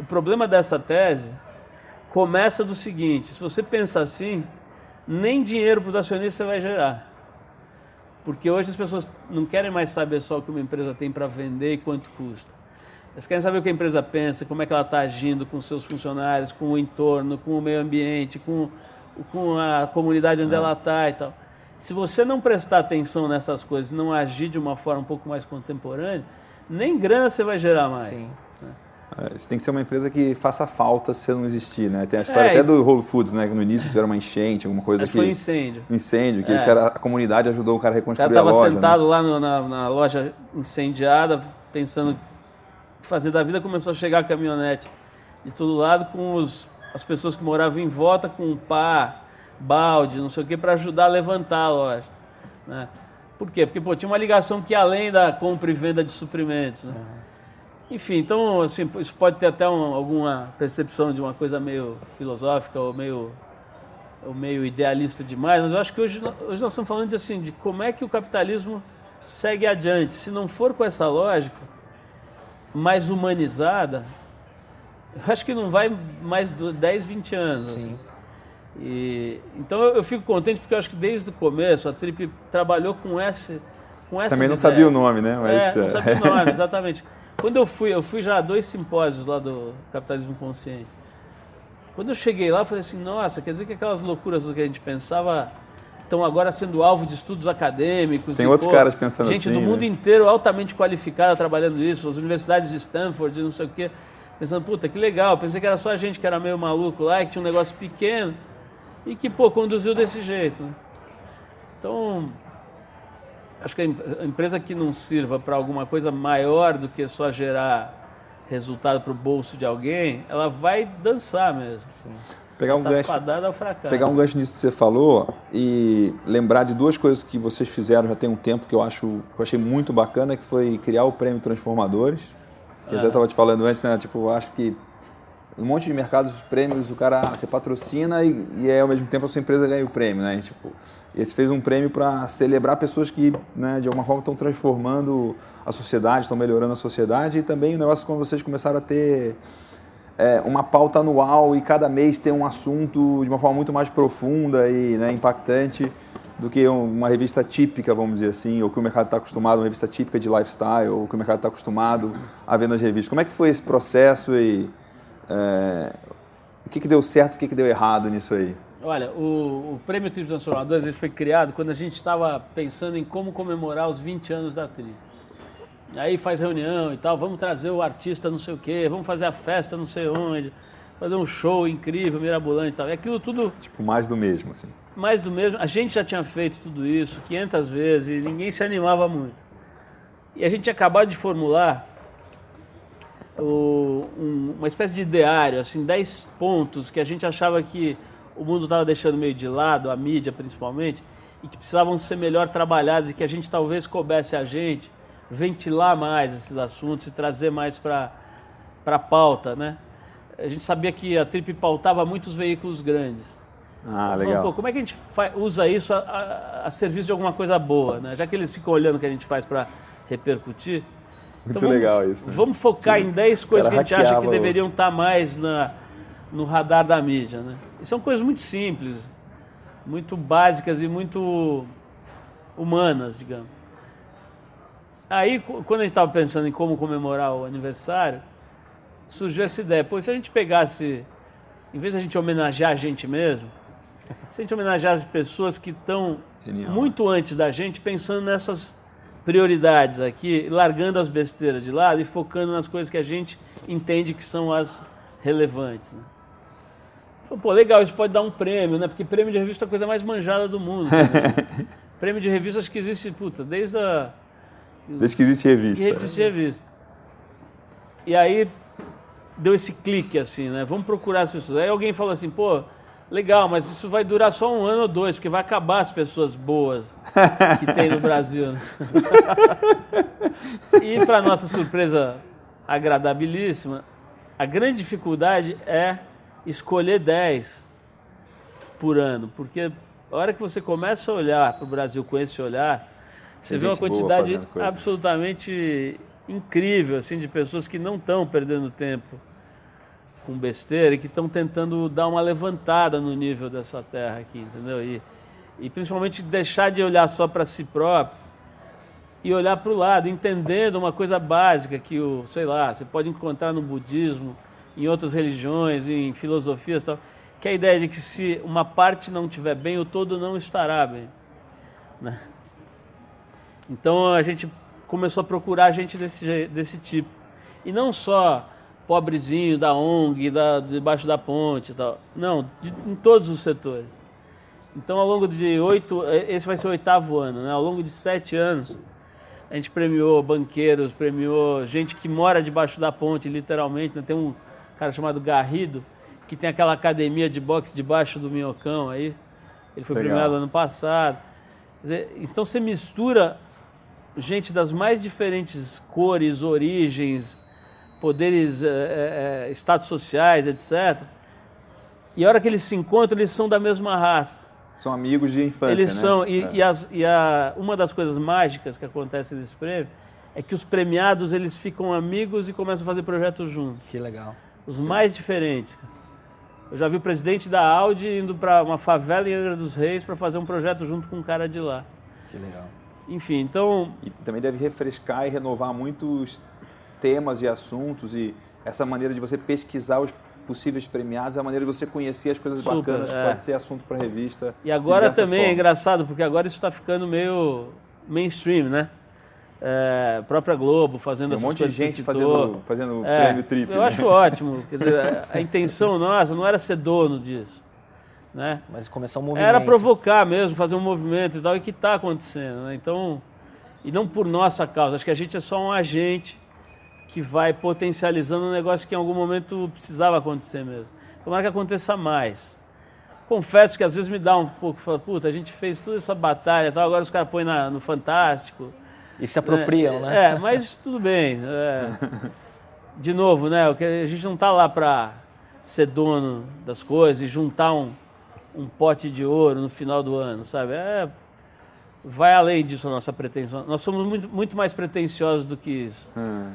o problema dessa tese começa do seguinte: se você pensa assim, nem dinheiro para os acionistas você vai gerar. Porque hoje as pessoas não querem mais saber só o que uma empresa tem para vender e quanto custa. Elas querem saber o que a empresa pensa, como é que ela está agindo com seus funcionários, com o entorno, com o meio ambiente, com com a comunidade onde é. ela está e tal. Se você não prestar atenção nessas coisas, não agir de uma forma um pouco mais contemporânea, nem grana você vai gerar mais. Sim. É, você tem que ser uma empresa que faça falta se não existir, né? Tem a história é, até do Whole Foods, né? Que no início tiveram uma enchente, alguma coisa que... foi um incêndio. Um incêndio, que é. a comunidade ajudou o cara a reconstruir cara a loja. estava sentado né? lá no, na, na, loja incendiada, pensando o que fazer da vida, começou a chegar a caminhonete de todo lado com os as pessoas que moravam em volta com pá, balde, não sei o que, para ajudar a levantar a loja. Né? Por quê? Porque pô, tinha uma ligação que além da compra e venda de suprimentos. Né? Uhum. Enfim, então assim, isso pode ter até um, alguma percepção de uma coisa meio filosófica ou meio, ou meio idealista demais, mas eu acho que hoje, hoje nós estamos falando de, assim, de como é que o capitalismo segue adiante. Se não for com essa lógica mais humanizada, eu acho que não vai mais de 10, 20 anos. Sim. Assim. E, então eu, eu, fico contente porque eu acho que desde o começo a Trip trabalhou com esse com essa Também não ideias. sabia o nome, né? Mas, é, não sabia o nome, exatamente. (laughs) Quando eu fui, eu fui já a dois simpósios lá do Capitalismo Consciente. Quando eu cheguei lá, eu falei assim, nossa, quer dizer que aquelas loucuras do que a gente pensava estão agora sendo alvo de estudos acadêmicos. Tem e, outros pô, caras pensando gente assim. Gente do né? mundo inteiro altamente qualificada trabalhando isso, as universidades de Stanford, não sei o quê pensando, puta, que legal, pensei que era só a gente que era meio maluco lá, que tinha um negócio pequeno e que, pô, conduziu desse jeito. Né? Então, acho que a empresa que não sirva para alguma coisa maior do que só gerar resultado para o bolso de alguém, ela vai dançar mesmo. Assim. Pegar um, tá gancho, pegar um gancho nisso que você falou e lembrar de duas coisas que vocês fizeram já tem um tempo que eu acho que eu achei muito bacana, que foi criar o Prêmio Transformadores. Que é. até estava te falando antes, né? Tipo, eu acho que um monte de mercados, os prêmios, o cara você patrocina e, e é, ao mesmo tempo a sua empresa ganha o prêmio, né? E, tipo, esse fez um prêmio para celebrar pessoas que, né, de alguma forma, estão transformando a sociedade, estão melhorando a sociedade e também o negócio quando vocês começaram a ter é, uma pauta anual e cada mês ter um assunto de uma forma muito mais profunda e né, impactante do que uma revista típica, vamos dizer assim, ou que o mercado está acostumado, uma revista típica de lifestyle, ou que o mercado está acostumado a ver nas revistas. Como é que foi esse processo e é, o que, que deu certo e o que, que deu errado nisso aí? Olha, o, o Prêmio Tri Transformadores ele foi criado quando a gente estava pensando em como comemorar os 20 anos da Tri. Aí faz reunião e tal, vamos trazer o artista não sei o quê, vamos fazer a festa não sei onde, fazer um show incrível, mirabolante e tal. E aquilo tudo... Tipo, mais do mesmo, assim. Mais do mesmo. A gente já tinha feito tudo isso 500 vezes e ninguém se animava muito. E a gente tinha acabado de formular o, um, uma espécie de ideário, assim, 10 pontos que a gente achava que o mundo estava deixando meio de lado, a mídia principalmente, e que precisavam ser melhor trabalhados e que a gente talvez coubesse a gente ventilar mais esses assuntos e trazer mais para a pauta, né? A gente sabia que a Trip pautava muitos veículos grandes. Ah, legal. Pô, como é que a gente usa isso a, a, a, serviço de alguma coisa boa, né? Já que eles ficam olhando o que a gente faz para repercutir. Muito então vamos, legal isso. Né? Vamos focar Sim. em 10 coisas que a gente acha que deveriam estar tá mais na, no radar da mídia, né? E são coisas muito simples, muito básicas e muito humanas, digamos. Aí, quando a gente estava pensando em como comemorar o aniversário, surgiu essa ideia. Pô, se a gente pegasse, em vez de a gente homenagear a gente mesmo, se a gente homenagear as pessoas que estão muito antes da gente, pensando nessas prioridades aqui, largando as besteiras de lado e focando nas coisas que a gente entende que são as relevantes. Né? Pô, legal, isso pode dar um prêmio, né? Porque prêmio de revista é a coisa mais manjada do mundo. Né? (laughs) prêmio de revista acho que existe, puta, desde a. Desde que existe revista. Desde que existe revista. E aí deu esse clique assim, né? Vamos procurar as pessoas. Aí alguém falou assim, pô, legal, mas isso vai durar só um ano ou dois, porque vai acabar as pessoas boas que tem no Brasil. Né? (laughs) e para nossa surpresa agradabilíssima, a grande dificuldade é escolher 10 por ano, porque a hora que você começa a olhar para o Brasil com esse olhar, você vê uma quantidade absolutamente incrível assim de pessoas que não estão perdendo tempo com besteira e que estão tentando dar uma levantada no nível dessa terra aqui, entendeu? E, e principalmente deixar de olhar só para si próprio e olhar para o lado, entendendo uma coisa básica que o, sei lá, você pode encontrar no budismo, em outras religiões, em filosofias tal, que é a ideia de que se uma parte não estiver bem, o todo não estará bem. Né? Então a gente começou a procurar gente desse, desse tipo. E não só pobrezinho da ONG, da, debaixo da ponte e tal. Não, de, em todos os setores. Então, ao longo de oito, esse vai ser o oitavo ano, né? Ao longo de sete anos, a gente premiou banqueiros, premiou gente que mora debaixo da ponte, literalmente. Né? Tem um cara chamado Garrido, que tem aquela academia de boxe debaixo do Minhocão aí. Ele foi Legal. premiado ano passado. Dizer, então você mistura gente das mais diferentes cores, origens, poderes, é, é, status sociais, etc. E a hora que eles se encontram, eles são da mesma raça. São amigos de infância, Eles né? são, e, é. e, as, e a, uma das coisas mágicas que acontece nesse prêmio é que os premiados, eles ficam amigos e começam a fazer projetos juntos. Que legal. Os mais diferentes. Eu já vi o presidente da Audi indo para uma favela em Angra dos Reis para fazer um projeto junto com um cara de lá. Que legal. Enfim, então... E também deve refrescar e renovar muitos temas e assuntos e essa maneira de você pesquisar os possíveis premiados, é a maneira de você conhecer as coisas Super, bacanas, é. pode ser assunto para revista. E agora também forma. é engraçado, porque agora isso está ficando meio mainstream, né? É, própria Globo fazendo Tem um monte de gente fazendo, fazendo é, prêmio triplo. Eu né? acho ótimo. Quer dizer, a intenção nossa não era ser dono disso. Né? Mas começar um movimento. Era provocar mesmo, fazer um movimento e tal, e que está acontecendo. Né? Então, E não por nossa causa, acho que a gente é só um agente que vai potencializando um negócio que em algum momento precisava acontecer mesmo. Tomara que aconteça mais. Confesso que às vezes me dá um pouco, fala, puta, a gente fez toda essa batalha, tal, agora os caras põem na, no Fantástico. E se apropriam, é, né? É, mas tudo bem. É. (laughs) De novo, né? A gente não está lá para ser dono das coisas e juntar um, um pote de ouro no final do ano, sabe? É, vai além disso a nossa pretensão. Nós somos muito, muito mais pretensiosos do que isso. Hum.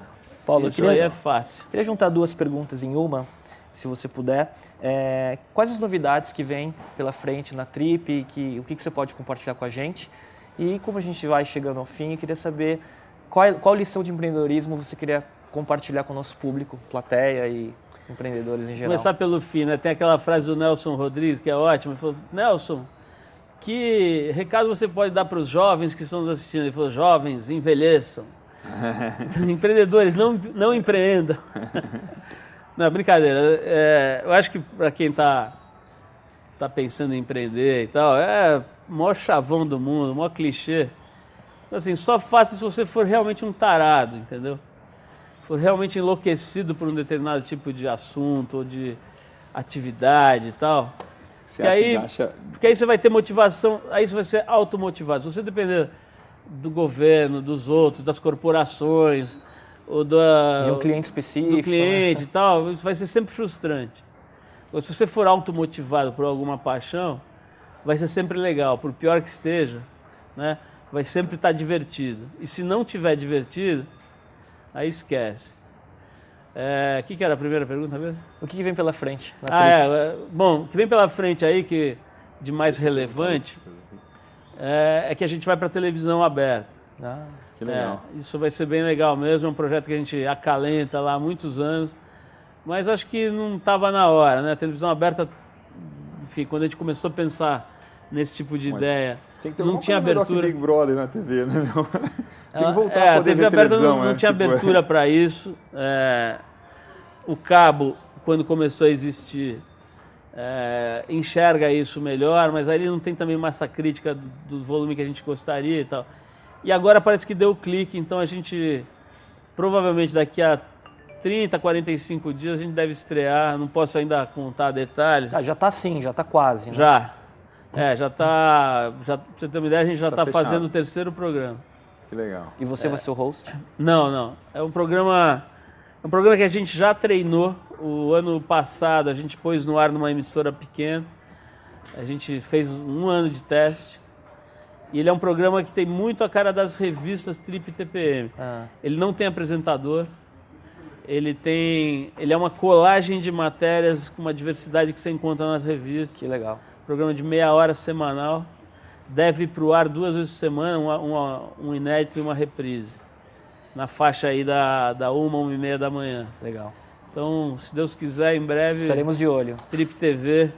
Paulo, isso queria, aí é fácil. Queria juntar duas perguntas em uma, se você puder. É, quais as novidades que vêm pela frente na Trip? Que, o que, que você pode compartilhar com a gente? E como a gente vai chegando ao fim, eu queria saber qual, qual lição de empreendedorismo você queria compartilhar com o nosso público, plateia e empreendedores em geral. Começar pelo fim, né? Tem aquela frase do Nelson Rodrigues que é ótima. Ele falou, Nelson, que recado você pode dar para os jovens que estão nos assistindo? Ele falou, jovens, envelheçam. Empreendedores, não, não empreendam. não, brincadeira. É, eu acho que para quem está tá pensando em empreender e tal, é o maior chavão do mundo, o maior clichê. Assim, só faça se você for realmente um tarado, entendeu? For realmente enlouquecido por um determinado tipo de assunto ou de atividade e tal. Você acha, aí, acha... Porque aí você vai ter motivação, aí você vai ser automotivado. Se você depender do governo, dos outros, das corporações, ou da, de um cliente específico. Do cliente né? e tal, isso vai ser sempre frustrante. Ou se você for automotivado por alguma paixão, vai ser sempre legal, por pior que esteja, né? vai sempre estar divertido. E se não tiver divertido, aí esquece. É, o é, que, que, era a primeira pergunta mesmo? O que, que vem pela frente? ah, é, bom, o que vem pela frente aí, que de mais relevante, é, é que a gente vai para televisão aberta. Ah, que legal. É, isso vai ser bem legal mesmo, é um projeto que a gente acalenta lá há muitos anos, mas acho que não estava na hora, né? A televisão aberta, enfim, quando a gente começou a pensar nesse tipo de mas ideia, não tinha abertura. Big Brother na TV, né? (laughs) Tem que voltar é, a, a TV aberta não, não né? tinha tipo... abertura para isso. É, o cabo, quando começou a existir, é, enxerga isso melhor, mas aí ele não tem também massa crítica do, do, volume que a gente gostaria e tal. E agora parece que deu clique, então a gente provavelmente daqui a 30, 45 dias a gente deve estrear, não posso ainda contar detalhes. Ah, já está sim, já está quase. Né? Já. É, já está. Já, pra você ter uma ideia, a gente já está tá fazendo o terceiro programa. Que legal. E você é. vai ser o host? Não, não. É um programa. É um programa que a gente já treinou o ano passado a gente pôs no ar numa emissora pequena. A gente fez um ano de teste. E ele é um programa que tem muito a cara das revistas Trip TPM. Ah. Ele não tem apresentador. Ele tem, ele é uma colagem de matérias com uma diversidade que você encontra nas revistas. Que legal. Programa de meia hora semanal. Deve ir para o ar duas vezes por semana, uma, uma, um inédito e uma reprise. Na faixa aí da, da uma, uma e meia da manhã. Legal. Então, se Deus quiser, em breve. Estaremos de olho. Trip TV.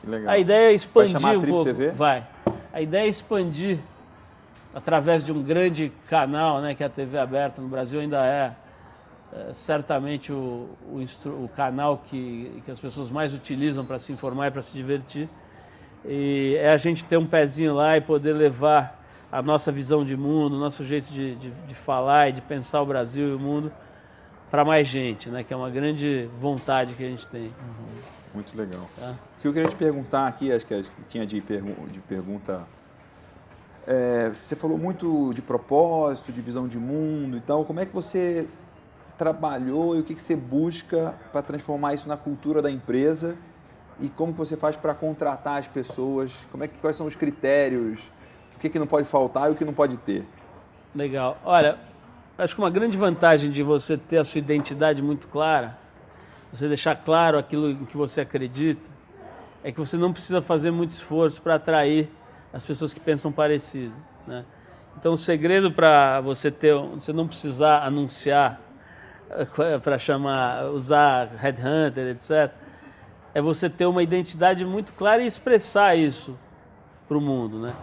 Que legal. A ideia é expandir Vai um Trip pouco. TV? Vai. A ideia é expandir através de um grande canal, né, que é a TV aberta no Brasil ainda é, é certamente o, o, o, canal que, que as pessoas mais utilizam para se informar e para se divertir. E é a gente ter um pezinho lá e poder levar a nossa visão de mundo, o nosso jeito de, de, de falar e de pensar o Brasil e o mundo para mais gente, né? Que é uma grande vontade que a gente tem. Uhum. Muito legal. Tá? O que eu queria te perguntar aqui, acho que tinha de, pergu de pergunta. É, você falou muito de propósito, de visão de mundo e tal. Como é que você trabalhou e o que, que você busca para transformar isso na cultura da empresa? E como que você faz para contratar as pessoas? Como é que, quais são os critérios? O que, que não pode faltar e o que não pode ter? Legal. Olha, Acho que uma grande vantagem de você ter a sua identidade muito clara, você deixar claro aquilo em que você acredita, é que você não precisa fazer muito esforço para atrair as pessoas que pensam parecido. Né? Então, o segredo para você ter, você não precisar anunciar, para chamar, usar headhunter, etc., é você ter uma identidade muito clara e expressar isso para o mundo. Né?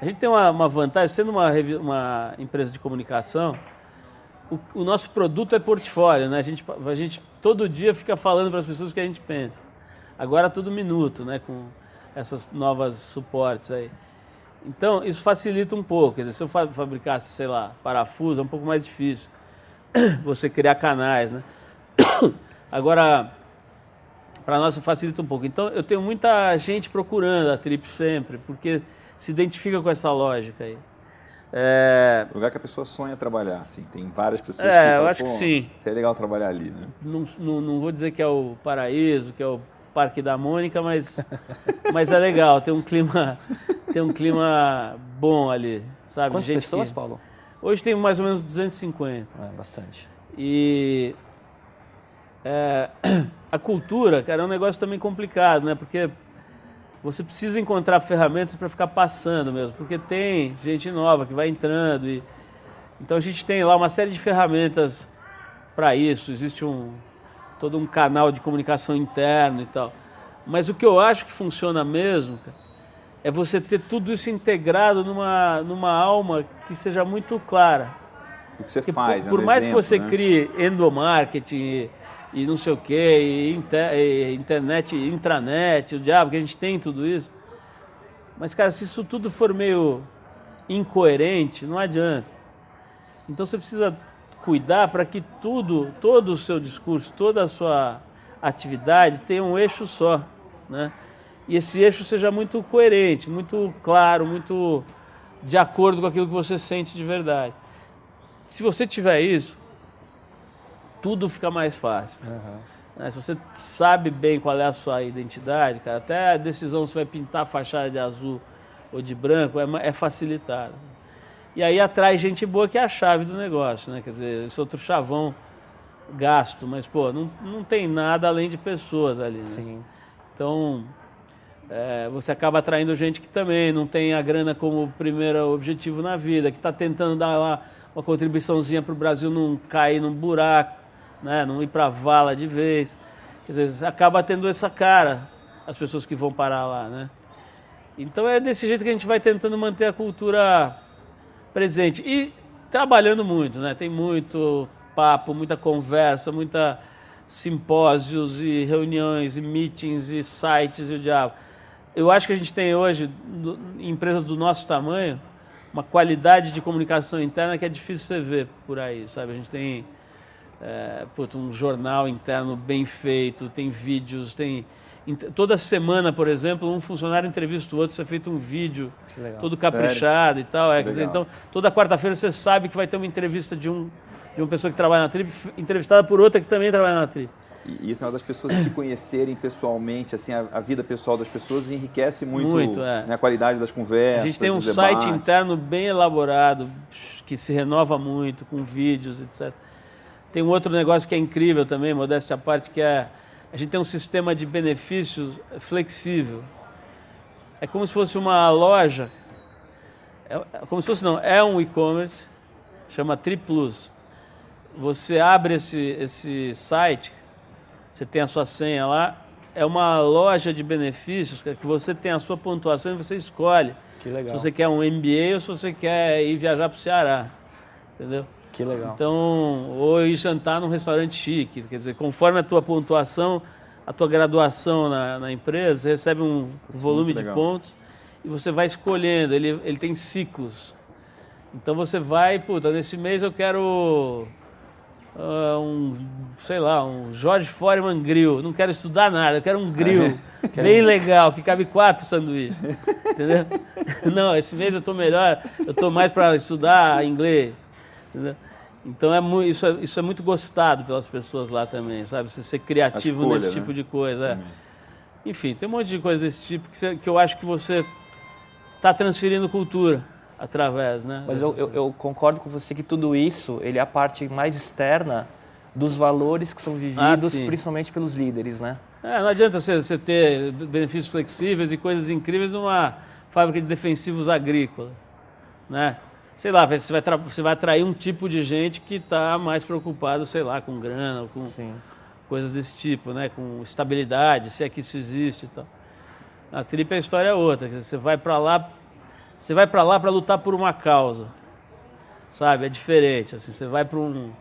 A gente tem uma, uma vantagem, sendo uma, uma empresa de comunicação, o, o, nosso produto é portfólio, né? A gente, a gente todo dia fica falando para as pessoas o que a gente pensa. Agora todo minuto, né? Com essas novas suportes aí. Então, isso facilita um pouco. Quer dizer, se eu fabricasse, sei lá, parafuso, é um pouco mais difícil (coughs) você criar canais, né? (coughs) Agora, para nós facilita um pouco. Então, eu tenho muita gente procurando a Trip sempre, porque se identifica com essa lógica aí. É... O lugar que a pessoa sonha trabalhar, assim. Tem várias pessoas é, que falam, eu acho que sim. Seria legal trabalhar ali, né? Não, não, não vou dizer que é o paraíso, que é o Parque da Mônica, mas, (laughs) mas é legal. Tem um clima, tem um clima bom ali, sabe? Quantas Gente pessoas, que... Paulo? Hoje tem mais ou menos 250. É, bastante. E é, (clears throat) a cultura, cara, é um negócio também complicado, né? Porque você precisa encontrar ferramentas para ficar passando mesmo, porque tem gente nova que vai entrando e então a gente tem lá uma série de ferramentas para isso. Existe um todo um canal de comunicação interno e tal. Mas o que eu acho que funciona mesmo cara, é você ter tudo isso integrado numa, numa alma que seja muito clara. O que você Porque faz, por, né? por mais exemplo, que você né? crie endomarketing e, não sei o que, e, inter, e internet, intranet, o diabo, que a gente tem tudo isso. Mas, cara, se isso tudo for meio incoerente, não adianta. Então você precisa cuidar para que tudo, todo o seu discurso, toda a sua atividade tenha um eixo só, né? E esse eixo seja muito coerente, muito claro, muito de acordo com aquilo que você sente de verdade. Se você tiver isso, tudo fica mais fácil. Né? Se você sabe bem qual é a sua identidade, cara, até a decisão se vai pintar a fachada de azul ou de branco é, é facilitada. E aí atrai gente boa que é a chave do negócio, né? Quer dizer, esse outro chavão gasto, mas pô, não, não tem nada além de pessoas ali. Né? Sim. Então, é, você acaba atraindo gente que também não tem a grana como primeiro objetivo na vida, que está tentando dar lá uma contribuiçãozinha para o Brasil não cair num buraco, né, não ir para a vala de vez. Quer dizer, acaba tendo essa cara, as pessoas que vão parar lá, né? Então é desse jeito que a gente vai tentando manter a cultura presente e trabalhando muito, né? Tem muito papo, muita conversa, muita simpósios e reuniões e meetings e sites e o diabo. Eu acho que a gente tem hoje, em empresas do nosso tamanho, uma qualidade de comunicação interna que é difícil você ver por aí, sabe? A gente tem é, puta, um jornal interno bem feito, tem vídeos, tem... Toda semana, por exemplo, um funcionário entrevista o outro, você é feito um vídeo todo caprichado e tal. É, quer dizer, então, toda quarta-feira você sabe que vai ter uma entrevista de, um, de uma pessoa que trabalha na Trip, entrevistada por outra que também trabalha na Trip. E, e esse negócio das pessoas se conhecerem pessoalmente, assim, a, a vida pessoal das pessoas enriquece muito, Muito, é. né, a qualidade das conversas. A gente tem um site debates. interno bem elaborado, que se renova muito, com vídeos, etc. Tem um outro negócio que é incrível também, modéstia à parte, que é a gente tem um sistema de benefícios flexível. É como se fosse uma loja, é, é como se fosse não, é um e-commerce, chama Triplus. Você abre esse, esse site, você tem a sua senha lá, é uma loja de benefícios que você tem a sua pontuação e você escolhe Que legal. se você quer um MBA ou se você quer ir viajar para o Ceará, entendeu? Que legal. Então, ou ir jantar num restaurante chique, quer dizer, conforme a tua pontuação, a tua graduação na, na empresa, você recebe um volume de pontos e você vai escolhendo, ele, ele tem ciclos. Então você vai, puta, nesse mês eu quero ah, um, sei lá, um Jorge Foreman Grill. Não quero estudar nada, eu quero um grill (laughs) bem legal, que cabe quatro sanduíches. Entendeu? (laughs) Não, esse mês eu estou melhor, eu estou mais para estudar inglês. Entendeu? Então é isso, é, isso é muito gostado pelas pessoas lá também, sabe? Você ser criativo escolha, nesse né? tipo de coisa. é. Enfim, tem um monte de coisa desse tipo que, você- que eu acho que você está transferindo cultura através, né? Mas eu, eu, eu concordo com você que tudo isso ele é a parte mais externa dos valores que são vividos, sim. principalmente pelos líderes, né? É, não adianta você, você ter benefícios flexíveis e coisas incríveis numa fábrica de defensivos agrícola, né? Sei lá, você vai, você vai atrair um tipo de gente que está mais preocupado, sei lá, com grana, com Sim. coisas desse tipo, né? Com estabilidade, se é que isso existe e tal. A tripa a história é outra, você vai para lá, você vai para lá para lutar por uma causa, sabe? É diferente, assim, você vai para um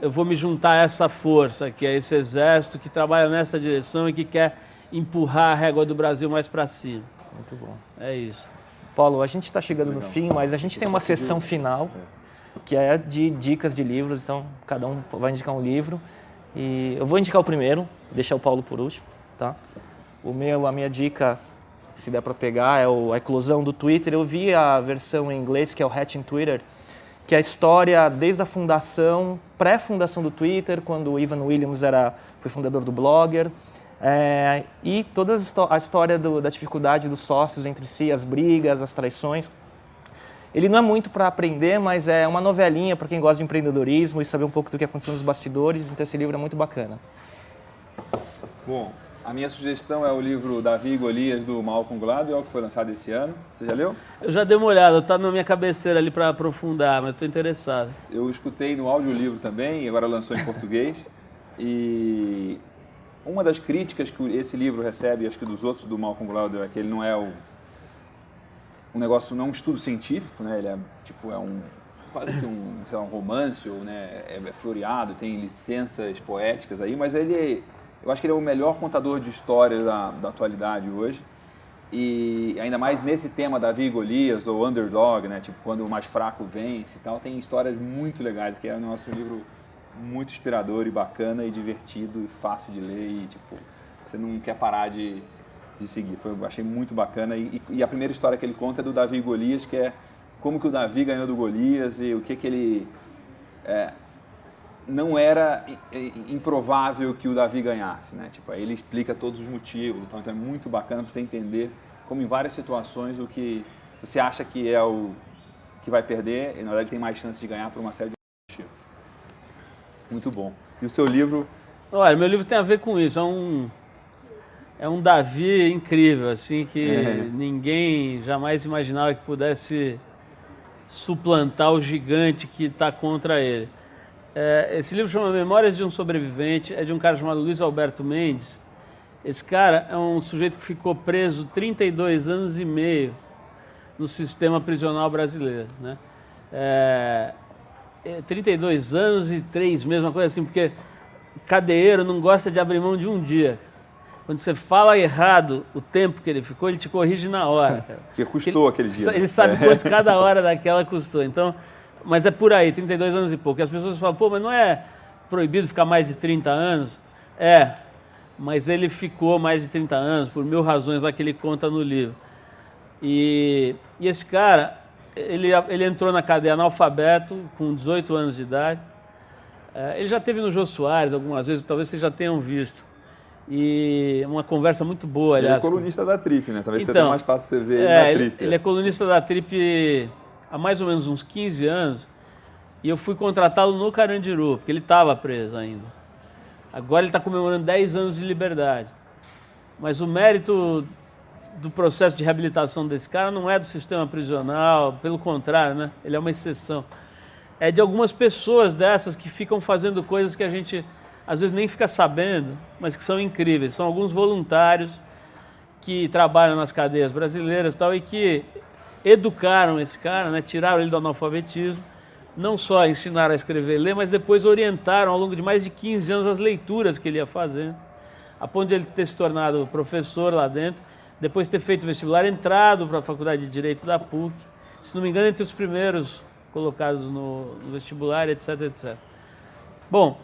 eu vou me juntar a essa força, que é esse exército que trabalha nessa direção e que quer empurrar a régua do Brasil mais para cima. Muito bom. É isso. Paulo, a gente está chegando no fim, mas a gente tem uma sessão final que é de dicas de livros, então cada um vai indicar um livro. E eu vou indicar o primeiro, deixar o Paulo por último, tá? O meu, a minha dica, se der para pegar, é o, a eclosão do Twitter. Eu vi a versão em inglês, que é o Hatching Twitter, que é a história desde a fundação, pré-fundação do Twitter, quando o Ivan Williams era, foi fundador do Blogger, é, e toda a história do, da dificuldade dos sócios entre si, as brigas, as traições. Ele não é muito para aprender, mas é uma novelinha para quem gosta de empreendedorismo e saber um pouco do que aconteceu nos bastidores. Então esse livro é muito bacana. Bom, a minha sugestão é o livro Davi Golias do Malcolm Gladwell, que foi lançado esse ano. Você já leu? Eu já dei uma olhada, está na minha cabeceira ali para aprofundar, mas estou interessado. Eu escutei no audiolivro também, agora lançou em português. E uma das críticas que esse livro recebe, acho que dos outros do Malcolm Gladwell, é que ele não é o um negócio não é um estudo científico, né? Ele é tipo é um quase que um, sei lá, um romance, ou, né? É, é floreado, tem licenças poéticas aí, mas ele eu acho que ele é o melhor contador de histórias da, da atualidade hoje. E ainda mais nesse tema Davi e Golias ou underdog, né? Tipo, quando o mais fraco vence e tal, tem histórias muito legais, que é o nosso livro muito inspirador e bacana e divertido e fácil de ler e tipo, você não quer parar de de seguir. Foi, achei muito bacana. E, e, a primeira história que ele conta é do Davi Golias, que é como que o Davi ganhou do Golias e o que que ele... É, não era improvável que o Davi ganhasse, né? Tipo, ele explica todos os motivos, então, então é muito bacana para você entender como em várias situações o que você acha que é o que vai perder, e na verdade tem mais chance de ganhar por uma série de. Muito bom. E o seu livro? Olha, meu livro tem a ver com isso. É um é um Davi incrível, assim, que é. ninguém jamais imaginava que pudesse suplantar o gigante que está contra ele. É, esse livro chama Memórias de um Sobrevivente, é de um cara chamado Luiz Alberto Mendes. Esse cara é um sujeito que ficou preso 32 anos e meio no sistema prisional brasileiro, né? É, 32 é, anos e três meses, uma coisa assim, porque cadeiro não gosta de abrir mão de um dia. Quando você fala errado o tempo que ele ficou, ele te corrige na hora. (laughs) Porque custou ele, aquele dia. Ele sabe é. quanto cada (laughs) hora daquela custou. Então, mas é por aí, 32 anos e pouco. E as pessoas falam, pô, mas não é proibido ficar mais de 30 anos? É, mas ele ficou mais de 30 anos, por mil razões lá que ele conta no livro. E, e esse cara, ele, ele entrou na cadeia analfabeto, com 18 anos de idade. É, ele já teve no Jô Soares algumas vezes, talvez vocês já tenham visto. E uma conversa muito boa, aliás. Ele é colunista da Trip, né? Talvez então, seja mais fácil você ver é, ele na Trip. Ele é colunista da Trip há mais ou menos uns 15 anos. E eu fui contratá-lo no Carandiru, porque ele estava preso ainda. Agora ele está comemorando 10 anos de liberdade. Mas o mérito do processo de reabilitação desse cara não é do sistema prisional, pelo contrário, né? Ele é uma exceção. É de algumas pessoas dessas que ficam fazendo coisas que a gente às vezes nem fica sabendo, mas que são incríveis. São alguns voluntários que trabalham nas cadeias brasileiras tal, e que educaram esse cara, né, tiraram ele do analfabetismo, não só ensinaram a escrever e ler, mas depois orientaram ao longo de mais de 15 anos as leituras que ele ia fazendo, a ponto de ele ter se tornado professor lá dentro, depois ter feito vestibular, entrado para a Faculdade de Direito da PUC, se não me engano, entre os primeiros colocados no, no vestibular, etc, etc. Bom,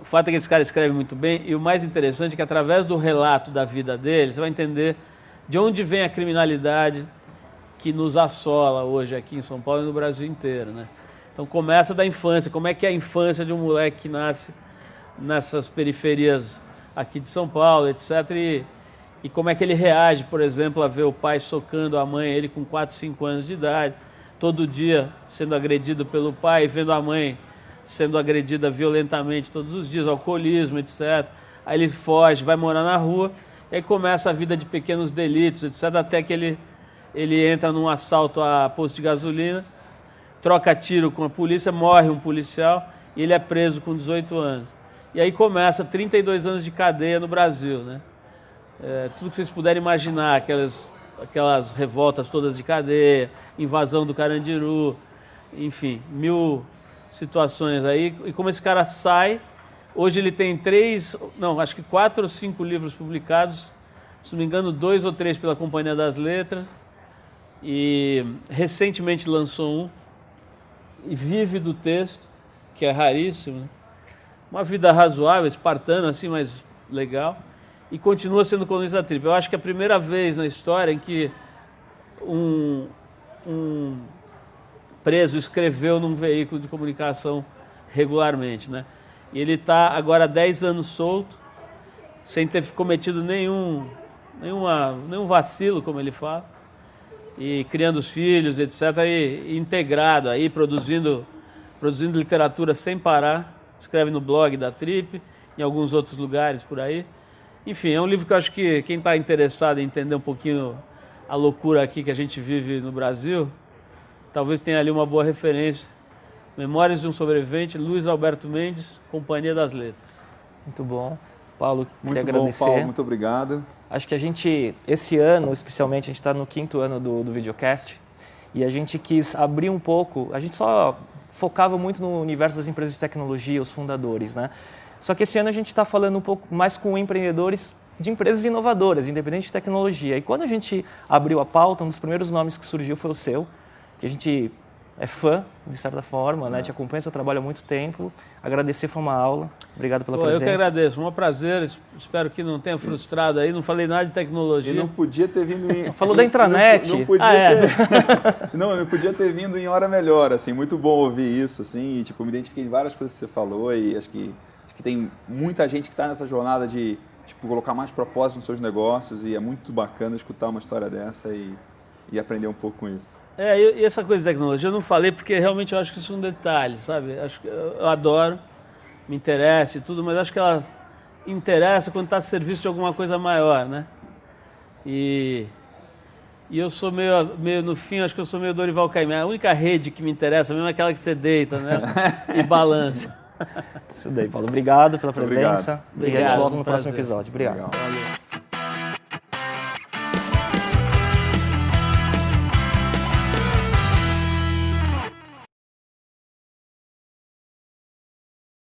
o fato é que esse cara escreve muito bem e o mais interessante é que através do relato da vida dele, você vai entender de onde vem a criminalidade que nos assola hoje aqui em São Paulo e no Brasil inteiro, né? Então começa da infância, como é que é a infância de um moleque que nasce nessas periferias aqui de São Paulo, etc. E, e como é que ele reage, por exemplo, a ver o pai socando a mãe, ele com 4, 5 anos de idade, todo dia sendo agredido pelo pai, vendo a mãe sendo agredida violentamente todos os dias, alcoolismo, etc. Aí ele foge, vai morar na rua, e aí começa a vida de pequenos delitos, etc. Até que ele, ele entra num assalto a posto de gasolina, troca tiro com a polícia, morre um policial e ele é preso com 18 anos. E aí começa 32 anos de cadeia no Brasil, né? É, tudo que vocês puderem imaginar, aquelas, aquelas revoltas todas de cadeia, invasão do Carandiru, enfim, mil situações aí. E como esse cara sai, hoje ele tem três, não, acho que quatro ou cinco livros publicados, se não me engano, dois ou três pela Companhia das Letras. E recentemente lançou um e vive do texto, que é raríssimo. Né? Uma vida razoável, espartana assim, mas legal. E continua sendo colunista da Trip. Eu acho que é a primeira vez na história em que um, um preso escreveu num veículo de comunicação regularmente, né? E ele está agora há 10 anos solto, sem ter cometido nenhum, nenhuma, nenhum vacilo, como ele fala, e criando os filhos, etc., e, integrado aí, produzindo, produzindo literatura sem parar, escreve no blog da Trip, em alguns outros lugares por aí. Enfim, é um livro que eu acho que quem está interessado em entender um pouquinho a loucura aqui que a gente vive no Brasil, talvez tenha ali uma boa referência. Memórias de um Sobrevivente, Luiz Alberto Mendes, Companhia das Letras. Muito bom. Paulo, muito queria bom, agradecer. Paulo, muito obrigado. Acho que a gente, esse ano especialmente, a gente está no quinto ano do, do videocast e a gente quis abrir um pouco, a gente só focava muito no universo das empresas de tecnologia, os fundadores, né? Só que esse ano a gente está falando um pouco mais com empreendedores de empresas inovadoras, independente de tecnologia. E quando a gente abriu a pauta, um dos primeiros nomes que surgiu foi o seu, que a gente é fã, de certa forma, né? É. Te acompanha seu trabalho há muito tempo. Agradecer foi uma aula. Obrigado pela Pô, presença. Eu que agradeço. Um prazer. Espero que não tenha frustrado aí. Não falei nada de tecnologia. Ele não podia ter vindo em... (laughs) Falou da (laughs) intranet. Não, não podia ah, é. ter... (laughs) não, não podia ter vindo em hora melhor, assim. Muito bom ouvir isso, assim. E, tipo, me identifiquei em várias coisas que você falou e acho que, que tem muita gente que está nessa jornada de tipo, colocar mais propósito nos seus negócios e é muito bacana escutar uma história dessa e, e aprender um pouco com isso. É, e essa coisa de tecnologia eu não falei porque realmente eu acho que isso é um detalhe, sabe? Acho que eu adoro, me interessa e tudo, mas acho que ela interessa quando está a serviço de alguma coisa maior, né? E, e eu sou meio, meio, no fim, acho que eu sou meio Dorival Caymmi. A única rede que me interessa mesmo é aquela que você deita, né? (laughs) e balança. Isso daí, Paulo. Obrigado pela presença. Obrigado. E a gente volta no próximo episódio. Obrigado. Valeu.